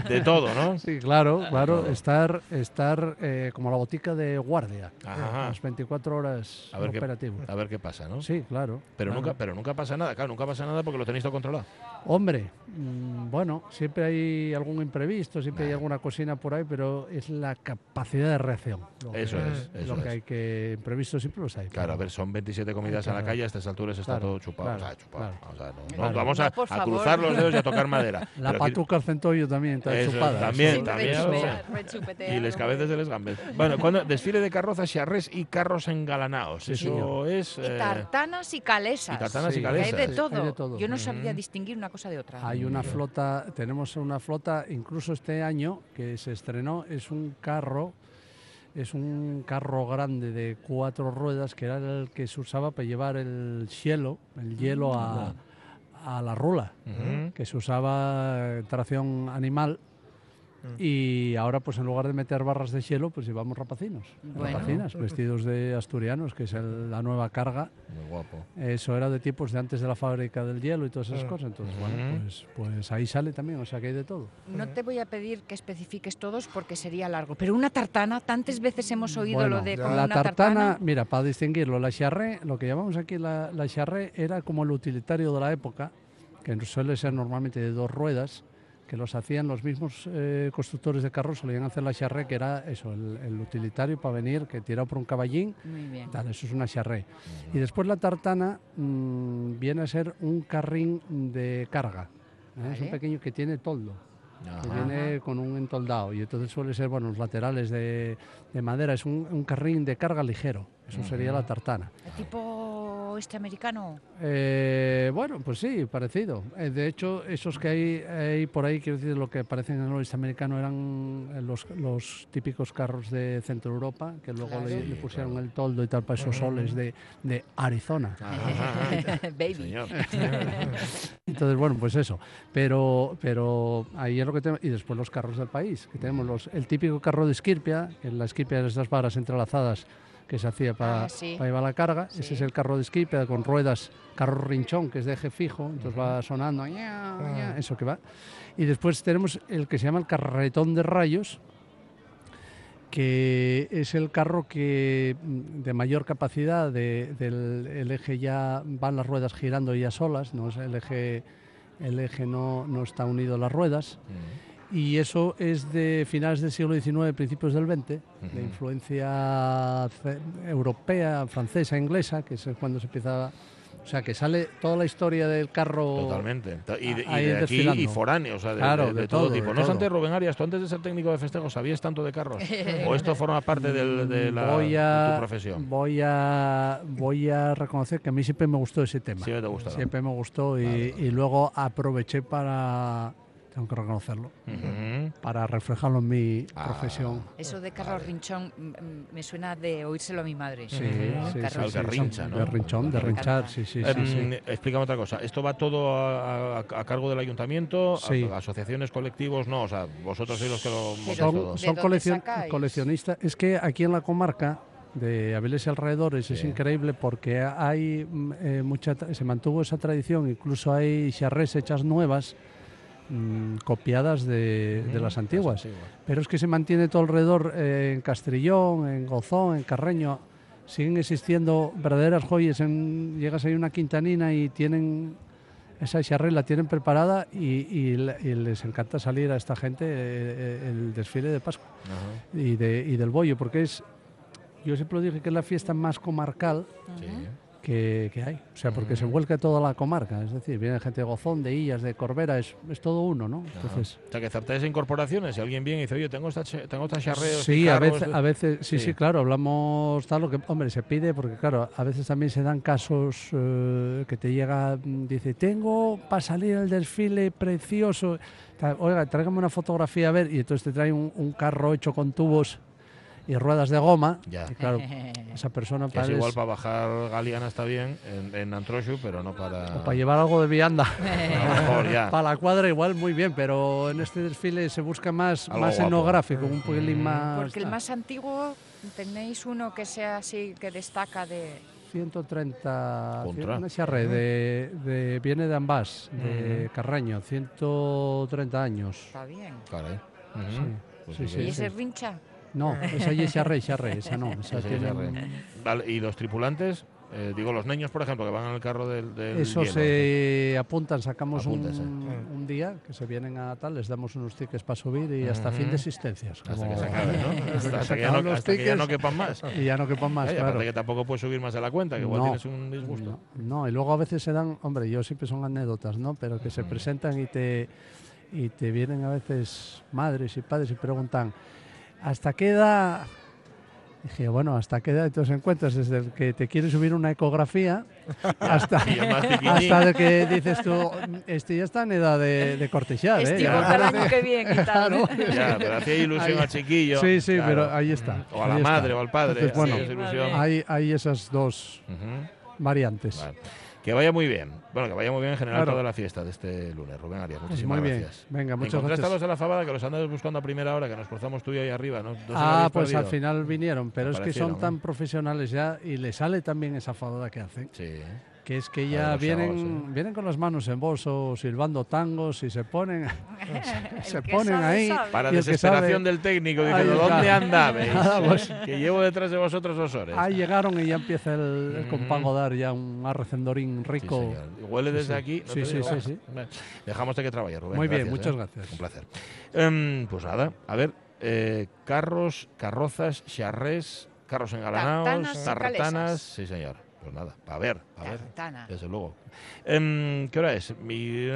De todo, ¿no? Sí, claro, claro. Todo. Estar, estar eh, como la botica de guardia. Ajá. Las 24 horas A ver, qué, operativo. a ver qué pasa, ¿no? Sí, claro. Pero claro. nunca, pero nunca pasa nada, claro, nunca pasa nada porque lo tenéis todo controlado. Hombre, mm, bueno, siempre hay algún imprevisto, siempre hay alguna cocina por ahí, pero es la capacidad de reacción lo Eso que, es, eso lo que hay que imprevisto siempre los hay. Claro, a ver, son 27 comidas Hay en la calle, a estas alturas está claro, todo chupado. claro, o sea, chupado. claro. O sea, no, no Claro. vamos a, a cruzar los dedos y a tocar madera. La Pero aquí- patuca al centollo también está Eso, chupada. también, eso- también. Y les cabezas de les gambes. Bueno, cuando desfile de carrozas, charrés y carros engalanados. Sí, Eso es. Y eh, tartanas y calesas. y tartanas y Hay calesas. de, Sí, todo. hay de todo. Yo no sabría Ujú. distinguir una cosa de otra. Hay una flota, tenemos una flota, incluso este año, que se estrenó, es un carro, es un carro grande de cuatro ruedas, que era el que se usaba para llevar el hielo, el hielo a, a la rula, que se usaba en tracción animal. Y ahora, pues en lugar de meter barras de hielo, pues llevamos rapacinos. Bueno. Rapacinas, vestidos de asturianos, que es el- la nueva carga. Muy guapo. Eso era de tiempos de antes de la fábrica del hielo y todas esas Mm. cosas. Entonces, bueno, pues, pues ahí sale también, o sea que hay de todo. No te voy a pedir que especifiques todos porque sería largo. Pero una tartana, tantas veces hemos oído Bueno, lo de como la una tartana, mira, para distinguirlo, la charré, lo que llamamos aquí la, la charré, era como el utilitario de la época, que suele ser normalmente de dos ruedas, que los hacían los mismos eh, constructores de carros, solían hacer la charré, que era eso, el, el utilitario para venir, que tirado por un caballín, Muy bien. Tal, eso es una charré. Y después la tartana mm, viene a ser un carrín de carga. ¿eh? Es un Vale. pequeño que tiene toldo. Que Ajá. viene con un entoldado y entonces suele ser, bueno, los laterales de, de madera, es un, un carrín de carga ligero, eso sería la tartana. ¿El tipo este americano? Eh, bueno, pues sí, parecido. Eh, de hecho, esos que hay, hay por ahí, quiero decir, lo que parecen en el oeste americano eran eh, los, los típicos carros de Centro Europa, que luego le, Claro. le pusieron el toldo y tal para esos soles de, de Arizona. Ajá. Baby. Señor. Entonces, bueno, pues eso. Pero, pero ahí es lo que tenemos. Y después los carros del país, que tenemos los, el típico carro de esquirpia, que la esquirpia de estas varas entrelazadas que se hacía para Ah, sí. llevar la carga. Sí. Ese es el carro de esquirpia con ruedas, carro rinchón, que es de eje fijo, entonces va sonando, ña, ña, eso que va. Y después tenemos el que se llama el carretón de rayos, que es el carro que mm, de mayor capacidad de- del el eje ya van las ruedas girando ya solas, no es el eje el eje no, no está unido a las ruedas y eso es de finales del siglo XIX, principios del XX, de Ujú. influencia europea, francesa, inglesa, que es cuando se empieza, o sea, que sale toda la historia del carro Totalmente. Y de, y de aquí y foráneo, o sea, de, Claro, de- de de todo, todo, tipo. de No obstante, todo. Rubén Arias, tú antes de ser técnico de festejos, ¿sabías tanto de carros? ¿O esto forma parte del- de, la, voy de a, tu profesión? Voy a, voy a reconocer que a mí siempre me gustó ese tema. Siempre te gustaba. Siempre me gustó y, Vale, vale. y luego aproveché para, tengo que reconocerlo, para reflejarlo en mi Ah. profesión. Eso de Carlos Rinchón me suena de oírselo a mi madre. Sí, Carlos sí, rincha, ¿no? De rinchón, de rinchar, sí, sí, Em, sí. Explícame otra cosa. ¿Esto va todo a, a- a cargo del ayuntamiento? ¿A- Sí. ¿Asociaciones, colectivos? No, o sea, vosotros sois los que lo montáis Pero- todo. ¿de Son coleccion- sacáis? coleccionistas. Es que aquí en la comarca de Avilés y alrededores es increíble porque hay mm, eh, mucha se mantuvo esa tradición, incluso hay charrés hechas nuevas mm, copiadas de, de las antiguas. Pero es que se mantiene todo alrededor eh, en Castrillón, en Gozón, en Carreño. Siguen existiendo verdaderas joyas. En, llegas ahí una quintanina y tienen esa charré, la tienen preparada y, y le- y les encanta salir a esta gente eh, eh, el desfile de Pascua y, de, y del bollo, porque es, yo siempre lo dije que es la fiesta más comarcal. Que, que hay. O sea, porque se vuelca toda la comarca. Es decir, viene gente de Gozón, de Illas, de Corbera, es, es todo uno, ¿no? Entonces, O sea, que aceptáis incorporaciones. Si alguien viene y dice, oye, tengo esta, tengo esta charreo, Sí, este a carro, veces, este-". a veces, sí, Sí. sí, claro, hablamos tal, lo que, hombre, se pide, porque claro, a veces también se dan casos eh, que te llega, mm, dice, tengo para salir al desfile precioso, oiga, tráigame una fotografía a ver, y entonces te trae un, un carro hecho con tubos y ruedas de goma, Ya. y claro, esa persona Que es para, igual para bajar Galiana está bien en, en Antroshu, pero no para... para llevar algo de vianda. A lo mejor ya. Para la cuadra igual muy bien, pero en este desfile se busca más, Algo más guapo. etnográfico, un pelín más... Porque el más antiguo, tenéis uno que sea así, que destaca de... 130 Contra. una charre de, de- viene de Ambás, de Carreño, 130 años. Está bien. Caray. Ujú. Sí, Pues sí, sí sí, ¿Y ese rincha? No, esa ya es charre, charre, esa no, esa Esa tiene ya un- re- Vale, ¿y los tripulantes? Eh, digo, los niños, por ejemplo, que van en el carro del, del Eso se apuntan, sacamos un, un día que se vienen a tal, les damos unos tickets para subir y hasta fin de existencias. Hasta como- que se acabe, ¿no? Hasta Hasta, que hasta se que ya no, hasta que ya no quepan más. Y ya no quepan más, Ay, claro. que tampoco puedes subir más de la cuenta, que igual No. tienes un disgusto. No, y luego a veces se dan, hombre, yo siempre son anécdotas, ¿no? Pero que se presentan y te, y te vienen a veces madres y padres y preguntan, ¿hasta qué edad? Dije, bueno, ¿hasta qué edad? Entonces encuentras desde el que te quiere subir una ecografía hasta, hasta el que dices tú, este ya está en edad de, de ¿eh? Este Ya igual para el parece- año que viene. Claro. Ya, pero hacía ilusión Ahí- al chiquillo. Sí, sí, claro. pero ahí está. O a la está. madre o al padre. Entonces, bueno, hay, hay esas dos variantes. Vale. Que vaya muy bien. Bueno, que vaya muy bien en general Claro. toda la fiesta de este lunes. Rubén Arias, muchísimas Muy bien. gracias. Venga, muchas ¿Encontraste gracias. a la Fabada que los andas buscando a primera hora, que nos cruzamos tú y ahí arriba? ¿no? ¿No se lo Ah, pues al perdido? final vinieron, pero es que son tan profesionales ya y le sale también esa fadada que hacen. Sí. Que es que ya vienen, chavos, vienen con las manos en bolso, silbando tangos y se ponen, se ponen sabe, ahí. sabe. Para desesperación sabe- del técnico, diciendo. ¿dónde andabais? Ah, pues- que llevo detrás de vosotros dos horas. Ahí llegaron y ya empieza el, el Mm. compago dar ya un arrecendorín Sí, rico. Y Huele Sí, desde sí. aquí. ¿no Sí, sí, sí, sí. Dejamos de que trabaje, Rubén. Muy bien, Gracias, muchas ¿eh? gracias. Un placer. Em, pues nada, a ver, eh, carros, carrozas, charrés, carros engalanados, Tartanas. Sí, señor. Pues nada, a ver, a ver. Tartana. Desde luego. Em, ¿Qué hora es? Mi...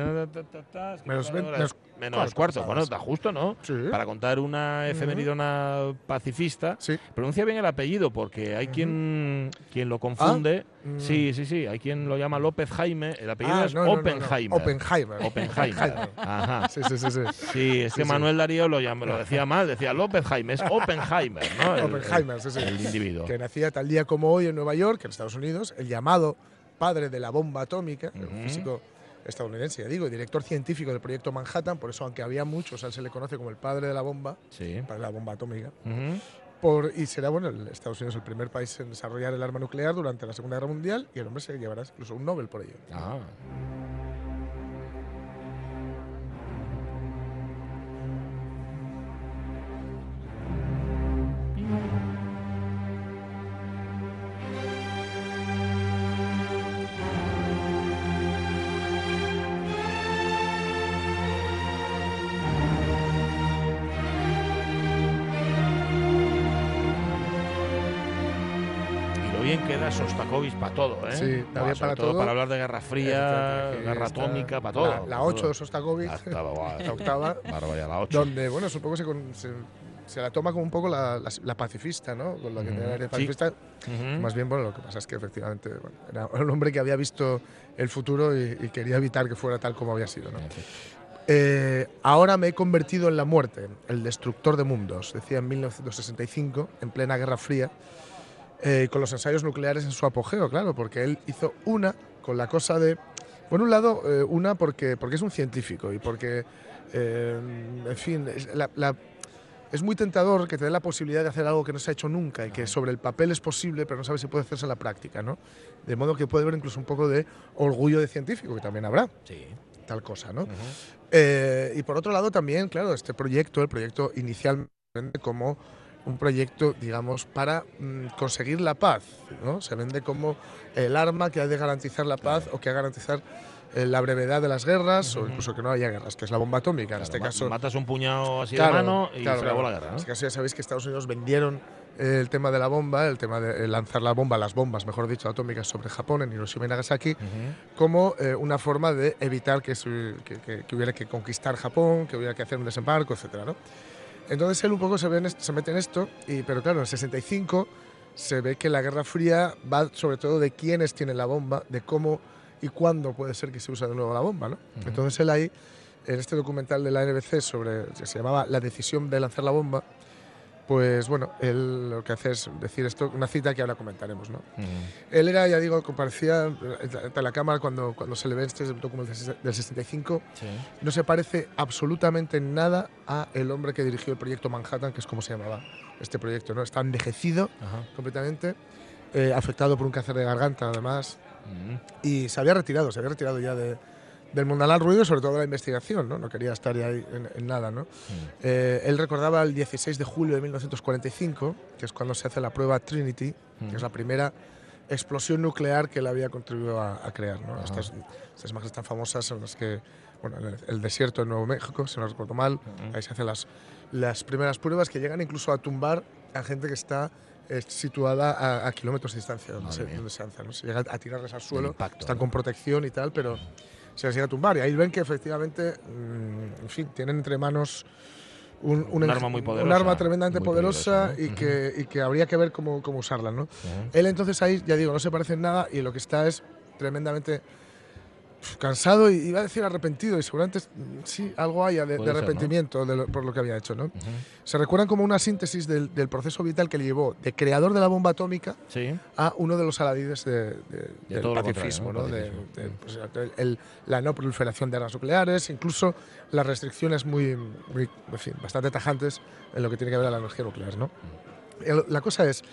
Menos menos Menos cuarto. Bueno, está justo, ¿no? Sí. Para contar una efemeridona pacifista. Pronuncia bien el apellido porque hay quien, quien lo confunde. Mm. Sí, sí, sí. Hay quien lo llama López Jaime. El apellido Ah, es no, no, no, no. Oppenheimer. Oppenheimer. Oppenheimer. Ajá. Sí, sí, sí, sí. Sí, es que Sí, sí. Manuel Darío lo, decía mal, decía López Jaime, es Oppenheimer, ¿no? El- Oppenheimer, el- sí, sí. El individuo. Que nacía tal día como hoy en Nueva York, en Estados Unidos, el llamado padre de la bomba atómica, un físico estadounidense, ya digo, director científico del proyecto Manhattan, por eso aunque había muchos, a él se le conoce como el padre de la bomba, Sí. de la bomba atómica. Ujú. Por, y será bueno, el Estados Unidos el primer país en desarrollar el arma nuclear durante la Segunda Guerra Mundial y el hombre se llevará incluso un Nobel por ello. Ah. Para todo, ¿eh? Sí, da bien para todo. todo. Para hablar de Guerra Fría, Guerra Atómica, para todo. La, para la todo. 8 de Sostakovich, La octava, la octava, la 8. donde, bueno, supongo que se, con- se, se la toma como un poco la, la- la pacifista, ¿no? Con lo que tenía Sí. pacifista. Ujú. Más bien, bueno, lo que pasa es que efectivamente bueno, era un hombre que había visto el futuro y, y quería evitar que fuera tal como había sido, ¿no? Eh, ahora me he convertido en la muerte, el destructor de mundos, decía en 1965, en plena Guerra Fría, eh, con los ensayos nucleares en su apogeo, claro, porque él hizo una con la cosa de, por un lado, eh, una porque, porque es un científico y porque, eh, en fin, es, la- la- es muy tentador que te dé la posibilidad de hacer algo que no se ha hecho nunca y que sobre el papel es posible, pero no sabes si puede hacerse en la práctica, ¿no? De modo que puede haber incluso un poco de orgullo de científico, que también habrá Sí. tal cosa, ¿no? Eh, y por otro lado también, claro, este proyecto, el proyecto inicialmente como un proyecto, digamos, para mm, conseguir la paz, ¿no? Se vende como el arma que ha de garantizar la paz o que ha de garantizar eh, la brevedad de las guerras o incluso que no haya guerras, que es la bomba atómica. en este caso, Matas un puñado así Claro, de mano y claro, se acabó la guerra, En este caso ya sabéis que Estados Unidos vendieron eh, el tema de la bomba, el tema de eh, lanzar la bomba, las bombas, mejor dicho, atómicas sobre Japón en Hiroshima y Nagasaki, como eh, una forma de evitar que, que- que- que hubiera que conquistar Japón, que hubiera que hacer un desembarco, etcétera, ¿no? Entonces él un poco se, ve en est- se mete en esto, y, pero claro, en el 65 se ve que la Guerra Fría va sobre todo de quiénes tienen la bomba, de cómo y cuándo puede ser que se use de nuevo la bomba, ¿no? Entonces él ahí, en este documental de la NBC sobre, que se llamaba La decisión de lanzar la bomba, pues bueno, él lo que hace es decir esto, una cita que ahora comentaremos, ¿no? Él era, ya digo, comparecía ante la cámara cuando, cuando se le ve este documental del 65. Sí. No se parece absolutamente en nada a el hombre que dirigió el proyecto Manhattan, que es como se llamaba este proyecto, ¿no? Está envejecido completamente, eh, afectado por un cáncer de garganta, además, Mm. y se había retirado, se había retirado ya de, del mundanal ruido sobre todo de la investigación, ¿no? No quería estar ahí en, en nada, ¿no? Eh, él recordaba el 16 de julio de 1945, que es cuando se hace la prueba Trinity, que es la primera explosión nuclear que él había contribuido a, a crear. ¿no? Estas, estas imágenes tan famosas en las que, bueno, en el, el desierto de Nuevo México, si no recuerdo mal, ahí se hacen las, las primeras pruebas que llegan incluso a tumbar a gente que está eh, situada a, a kilómetros de distancia donde se, donde se lanzan. ¿no? Se llega a tirarles al suelo, están con protección y tal, pero se les llega a tumbar. Y ahí ven que efectivamente, mm, en fin, tienen entre manos un, Un arma muy un poderosa, arma tremendamente muy poderosa, y, que, y que habría que ver cómo, cómo usarla. ¿no? Él entonces ahí, ya digo, no se parece en nada y lo que está es tremendamente cansado y iba a decir arrepentido y seguramente mm, sí, algo haya de, de Puede ser, ¿no? arrepentimiento de lo- por lo que había hecho. ¿no? Se recuerdan como una síntesis del, del proceso vital que le llevó de creador de la bomba atómica Sí. a uno de los aladides de- de- del pacifismo, ¿no? Pacifismo. pues, el- la no proliferación de armas nucleares, incluso las restricciones muy, muy, en fin, bastante tajantes en lo que tiene que ver a la energía nuclear. ¿no? La cosa es,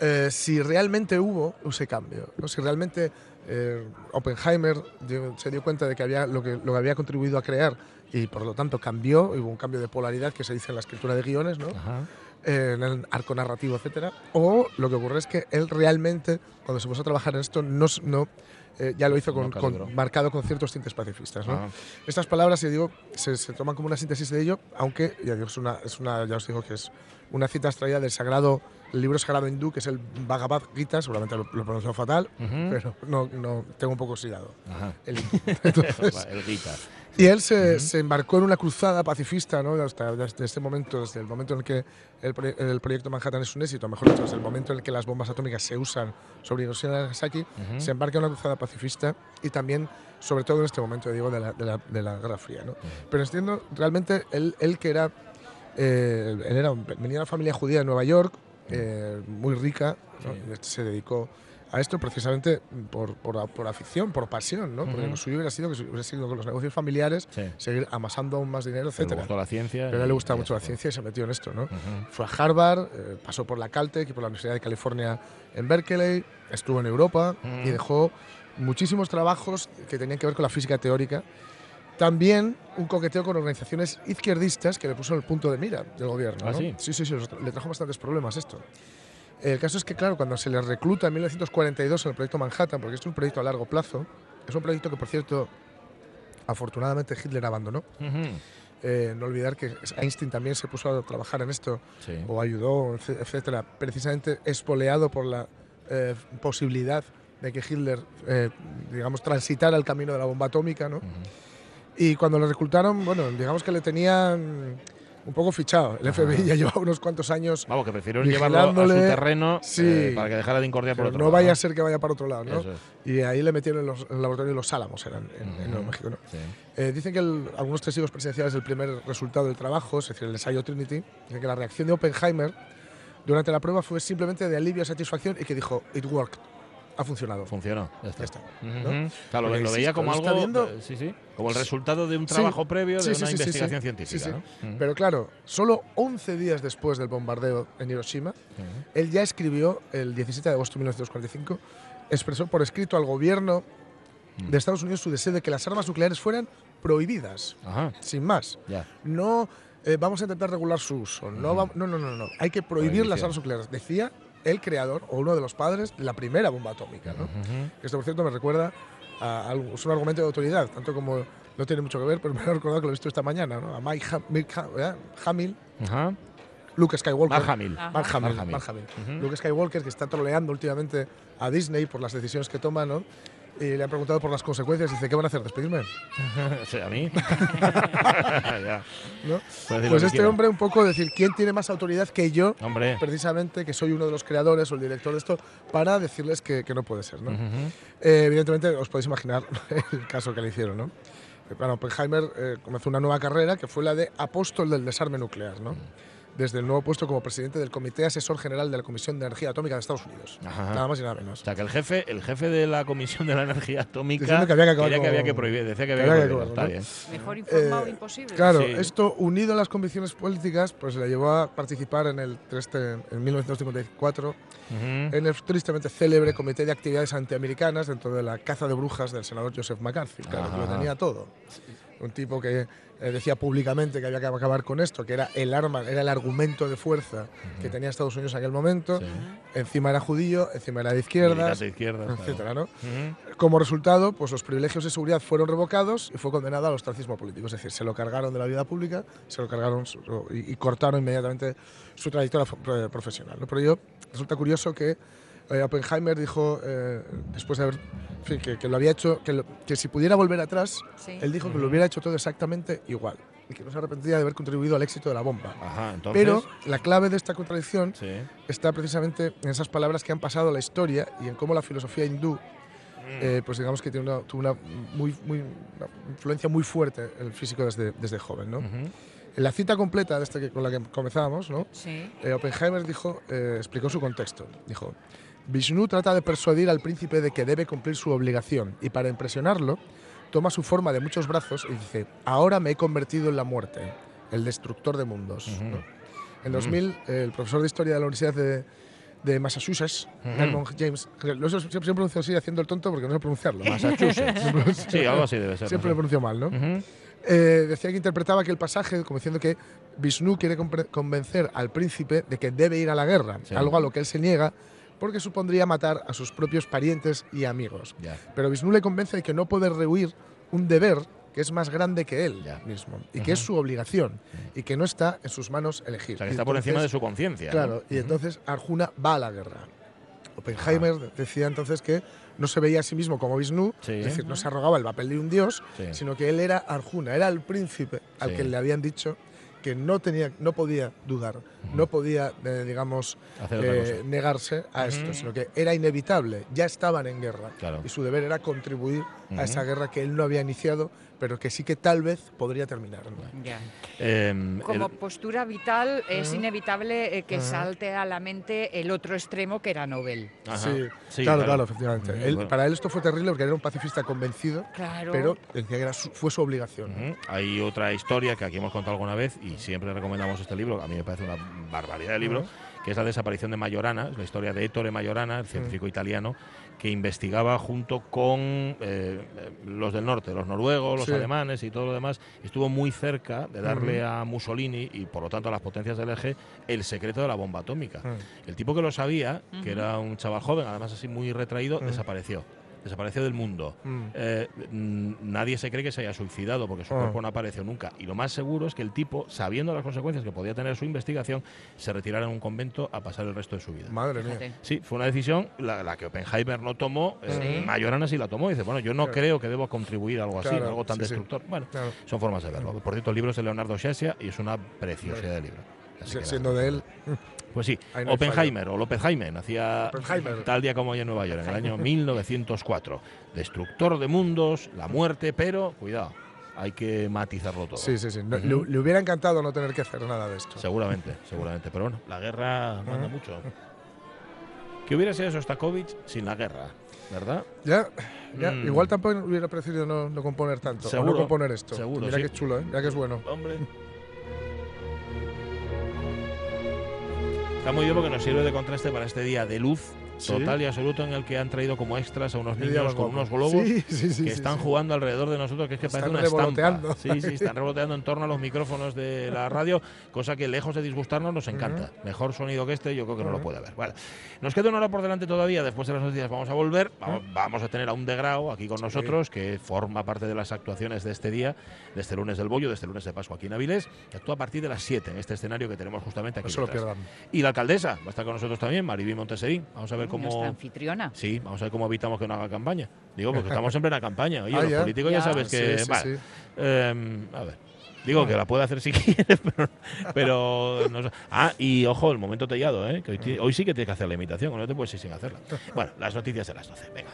eh, si realmente hubo ese cambio, ¿no? si realmente eh, Oppenheimer dio- se dio cuenta de que había lo, que lo que había contribuido a crear y por lo tanto cambió, hubo un cambio de polaridad que se dice en la escritura de guiones, ¿no? Ajá. eh, en el arco narrativo, etcétera. O lo que ocurre es que él realmente, cuando se puso a trabajar en esto, no, no, eh, ya lo hizo con, No con- marcado con ciertos tintes pacifistas. ¿no? Ah. Estas palabras, ya digo, se, se toman como una síntesis de ello, aunque ya, digo, es una, es una, ya os digo que es una cita extraída del sagrado, el libro sagrado hindú, que es el Bhagavad Gita, seguramente lo, lo pronuncio fatal, Ujú. pero no, no, tengo un poco oxidado. Ajá. El. Entonces, el Gita. y él se, se embarcó en una cruzada pacifista, ¿no? Hasta desde este momento, desde el momento en el que el, el proyecto Manhattan es un éxito, mejor dicho, desde el momento en el que las bombas atómicas se usan sobre Hiroshima y Nagasaki, Ujú. se embarca en una cruzada pacifista y también, sobre todo en este momento, digo, de la, de la, de la Guerra Fría, ¿no? Pero entiendo, realmente, él, él que era, eh, él era un- venía de una familia judía de Nueva York, eh, muy rica, ¿no? Y se dedicó a esto precisamente por, por, por afición, por pasión, ¿no? Porque Ujú. lo suyo hubiera sido que hubiera sido con los negocios familiares, Sí. seguir amasando aún más dinero, Pero le gustó la ciencia Pero a él le gustaba mucho la ciencia y se metió en esto, ¿no? Ujú. Fue a Harvard, eh, pasó por la Caltech y por la Universidad de California en Berkeley, estuvo en Europa Mm. y dejó muchísimos trabajos que tenían que ver con la física teórica. También un coqueteo con organizaciones izquierdistas que le puso en el punto de mira del gobierno. ¿Ah, ¿no? sí? sí, sí, sí, le trajo bastantes problemas esto. El caso es que, claro, cuando se le recluta en 1942 en el proyecto Manhattan, porque es un proyecto a largo plazo, es un proyecto que, por cierto, afortunadamente Hitler abandonó. Ujú. Eh, no olvidar que Einstein también se puso a trabajar en esto Sí. o ayudó, etc- etcétera, precisamente espoleado por la eh, posibilidad de que Hitler, eh, digamos, transitara el camino de la bomba atómica, ¿no? Y cuando lo reclutaron, bueno, digamos que le tenían un poco fichado. El FBI ya llevaba unos cuantos años. Vamos, que prefirieron llevarlo a su terreno Sí. eh, para que dejara de incordiar por otro no lado. vaya a ser que vaya para otro lado, ¿no? Es. Y ahí le metieron en, los, en el laboratorio de los Álamos, eran en, en Ujú. Nuevo México, ¿no? Sí. Eh, dicen que el- algunos testigos presenciales del primer resultado del trabajo, es decir, el ensayo Trinity, dicen que la reacción de Oppenheimer durante la prueba fue simplemente de alivio y satisfacción y que dijo, it worked, ha funcionado. Funcionó, ya está. Ya está, Ujú. ¿no? Claro, lo, veía como algo, está viendo- eh, sí, sí, como el resultado de un Sí, trabajo previo de una investigación sí. científica. Sí, sí. ¿no? Ujú. Pero claro, solo 11 días después del bombardeo en Hiroshima, él ya escribió, el 17 de agosto de 1945, expresó por escrito al gobierno Mm. de Estados Unidos su deseo de que las armas nucleares fueran prohibidas, Ajá, sin más. No eh, vamos a intentar regular su uso, no, va- no, no, no, no, hay que prohibir las armas nucleares, decía el creador o uno de los padres de la primera bomba atómica. ¿no? Ujú. Esto, por cierto, me recuerda a algo, es un argumento de autoridad, tanto como no tiene mucho que ver, pero me ha recordado que lo he visto esta mañana, ¿no? A Mike Ha- Mick Ha- ¿eh? Hamill, Ajá. Luke Skywalker. Mark Hamill. Mark Hamill, Mark Hamill. Mark Hamill. Ujú. Luke Skywalker, que está troleando últimamente a Disney por las decisiones que toma, ¿no? Y le han preguntado por las consecuencias dice, ¿qué van a hacer? ¿Despedirme? A mí. ¿No? Pues este hombre un poco decir, ¿quién tiene más autoridad que yo? Hombre. Precisamente que soy uno de los creadores o el director de esto, para decirles que, que no puede ser, ¿no? Ujú. Eh, evidentemente, os podéis imaginar el caso que le hicieron, ¿no? Eh, Bueno, Oppenheimer eh, comenzó una nueva carrera que fue la de apóstol del desarme nuclear, ¿no? Desde el nuevo puesto como presidente del Comité Asesor General de la Comisión de Energía Atómica de Estados Unidos. Ajá. Nada más y nada menos. O sea, que el jefe, el jefe de la Comisión de la Energía Atómica Diciendo que había que acabar quería que con- había que prohibir, decía que que había que bien. Mejor informado Eh, imposible. Claro, Sí. esto unido a las convicciones políticas, pues le llevó a participar en el en 1954 Ujú. en el tristemente célebre Comité de Actividades Antiamericanas dentro de la caza de brujas del senador Joseph McCarthy. Claro, que lo tenía todo. Un tipo que eh, decía públicamente que había que acabar con esto, que era el arma, era el argumento de fuerza que tenía Estados Unidos en aquel momento. Encima era judío, encima era de claro. etcétera, ¿no? Ujú. Como resultado, pues los privilegios de seguridad fueron revocados y fue condenado al ostracismo político. Es decir, se lo cargaron de la vida pública, se lo cargaron y, cortaron inmediatamente su trayectoria profesional. ¿no? Pero yo resulta curioso que eh, Oppenheimer dijo, eh, después de haber, en fin, que, que lo había hecho, que, lo- que si pudiera volver atrás, Sí. él dijo que lo hubiera hecho todo exactamente igual y que no se arrepentía de haber contribuido al éxito de la bomba. Ajá, entonces. Pero la clave de esta contradicción Sí. está precisamente en esas palabras que han pasado a la historia y en cómo la filosofía hindú, eh, pues digamos que tiene una, tuvo una, muy, muy, una influencia muy fuerte en el físico desde, desde joven. ¿no? En la cita completa de esta que, con la que comenzábamos, ¿no? Sí. Eh, Oppenheimer dijo, eh, explicó su contexto. Dijo, Vishnu trata de persuadir al príncipe de que debe cumplir su obligación y para impresionarlo toma su forma de muchos brazos y dice, ahora me he convertido en la muerte, el destructor de mundos. ¿no? En 2000, eh, el profesor de historia de la Universidad de, de Massachusetts. Raymond James, lo siempre, pronuncio así haciendo el tonto porque no sé pronunciarlo. Massachusetts. Sí, algo así debe ser, Siempre lo pronuncio mal, ¿no? Eh, decía que interpretaba que el pasaje como diciendo que Vishnu quiere convencer al príncipe de que debe ir a la guerra, Sí. algo a lo que él se niega porque supondría matar a sus propios parientes y amigos. Pero Vishnu le convence de que no puede rehuir un deber que es más grande que él mismo y que es su obligación y que no está en sus manos elegir. O sea, que está por encima de su conciencia. ¿no? Claro, y entonces Arjuna va a la guerra. Oppenheimer decía entonces que no se veía a sí mismo como Vishnu, Sí. es decir, no se arrogaba el papel de un dios, Sí. sino que él era Arjuna, era el príncipe al Sí. que le habían dicho que no tenía, no podía dudar, no podía, eh, digamos, eh, negarse a esto, sino que era inevitable, ya estaban en guerra Claro. y su deber era contribuir a esa guerra que él no había iniciado, pero que sí que tal vez podría terminar. ¿no? Ya. Em, Como el- postura vital es Ajá. inevitable eh, que Ajá. salte a la mente el otro extremo que era Nobel. Sí, Sí, claro, claro. claro, efectivamente. Él- bueno. Para él esto fue terrible porque era un pacifista convencido, Claro. pero decía que era su- fue su obligación. Ujú. Hay otra historia que aquí hemos contado alguna vez y siempre recomendamos este libro, a mí me parece una barbaridad de libro, que es la desaparición de Majorana, es la historia de Ettore Majorana, el científico italiano, que investigaba junto con eh, los del norte, los noruegos, los Sí. alemanes y todo lo demás. Estuvo muy cerca de darle a Mussolini y por lo tanto a las potencias del eje el secreto de la bomba atómica. Ujú. El tipo que lo sabía, que era un chaval joven, además así muy retraído, Ujú. desapareció. Desapareció del mundo. Mm. Eh, mm, nadie se cree que se haya suicidado porque su Ah. cuerpo no apareció nunca. Y lo más seguro es que el tipo, sabiendo las consecuencias que podía tener su investigación, se retirara en un convento a pasar el resto de su vida. Madre mía. Sí, fue una decisión la, la que Oppenheimer no tomó, eh, Sí. La tomó. Y dice, bueno, yo no Claro. creo que debo contribuir a algo así, Claro, algo tan sí, sí. destructor. Bueno, Claro. son formas de verlo. Por cierto, el libro es de Leonardo Sciascia y es una preciosidad de libro. Siendo de él. Pues sí, no Oppenheimer o Lópezheimer nacía Oppenheimer. tal día como hoy en Nueva York, en el año 1904. Destructor de mundos, la muerte, pero cuidado, hay que matizarlo todo. Sí, sí, sí. No- le, le hubiera encantado no tener que hacer nada de esto. Seguramente, seguramente. Pero bueno, la guerra manda mucho. ¿Qué hubiera sido Sostakovich sin la guerra? ¿Verdad? Ya, ya. Mm. Igual tampoco hubiera preferido no, no componer tanto. o Seguro, no componer esto. seguro, Mira sí. que chulo, ¿eh? Mira que es bueno. Hombre. Está muy bien porque nos sirve de contraste para este día de luz Sí. total y absoluto en el que han traído como extras a unos niños con unos globos Sí, sí, sí, que están jugando alrededor de nosotros, que es que parece Están una estampa. Sí, sí, están revoloteando en torno a los micrófonos de la radio, cosa que lejos de disgustarnos nos encanta. Mejor sonido que este, yo creo que no lo puede haber. Vale. Nos queda una hora por delante todavía, después de las noticias vamos a volver, vamos, vamos a tener a un degrao aquí con nosotros, que forma parte de las actuaciones de este día, de este lunes del Bollo, de este lunes de Pascua aquí en Avilés, que actúa a partir de las 7 en este escenario que tenemos justamente aquí. No se lo pierdan. Y la alcaldesa va a estar con nosotros también, Mariby Monteseri. Vamos a ver Nuestra cómo... anfitriona. Sí, vamos a ver cómo evitamos que no haga campaña. Digo, porque estamos en plena campaña. Oye, Ah, los ya. políticos ya, Ya. sabes que. Sí, sí, vale. sí. Em, a ver. Digo que la puede hacer si quiere, pero. pero no sé. Ah, y ojo, el momento tellado, ¿eh? Que hoy, hoy sí que tienes que hacer la imitación, no te puedes ir sin hacerla. Bueno, las noticias de las 12. Venga.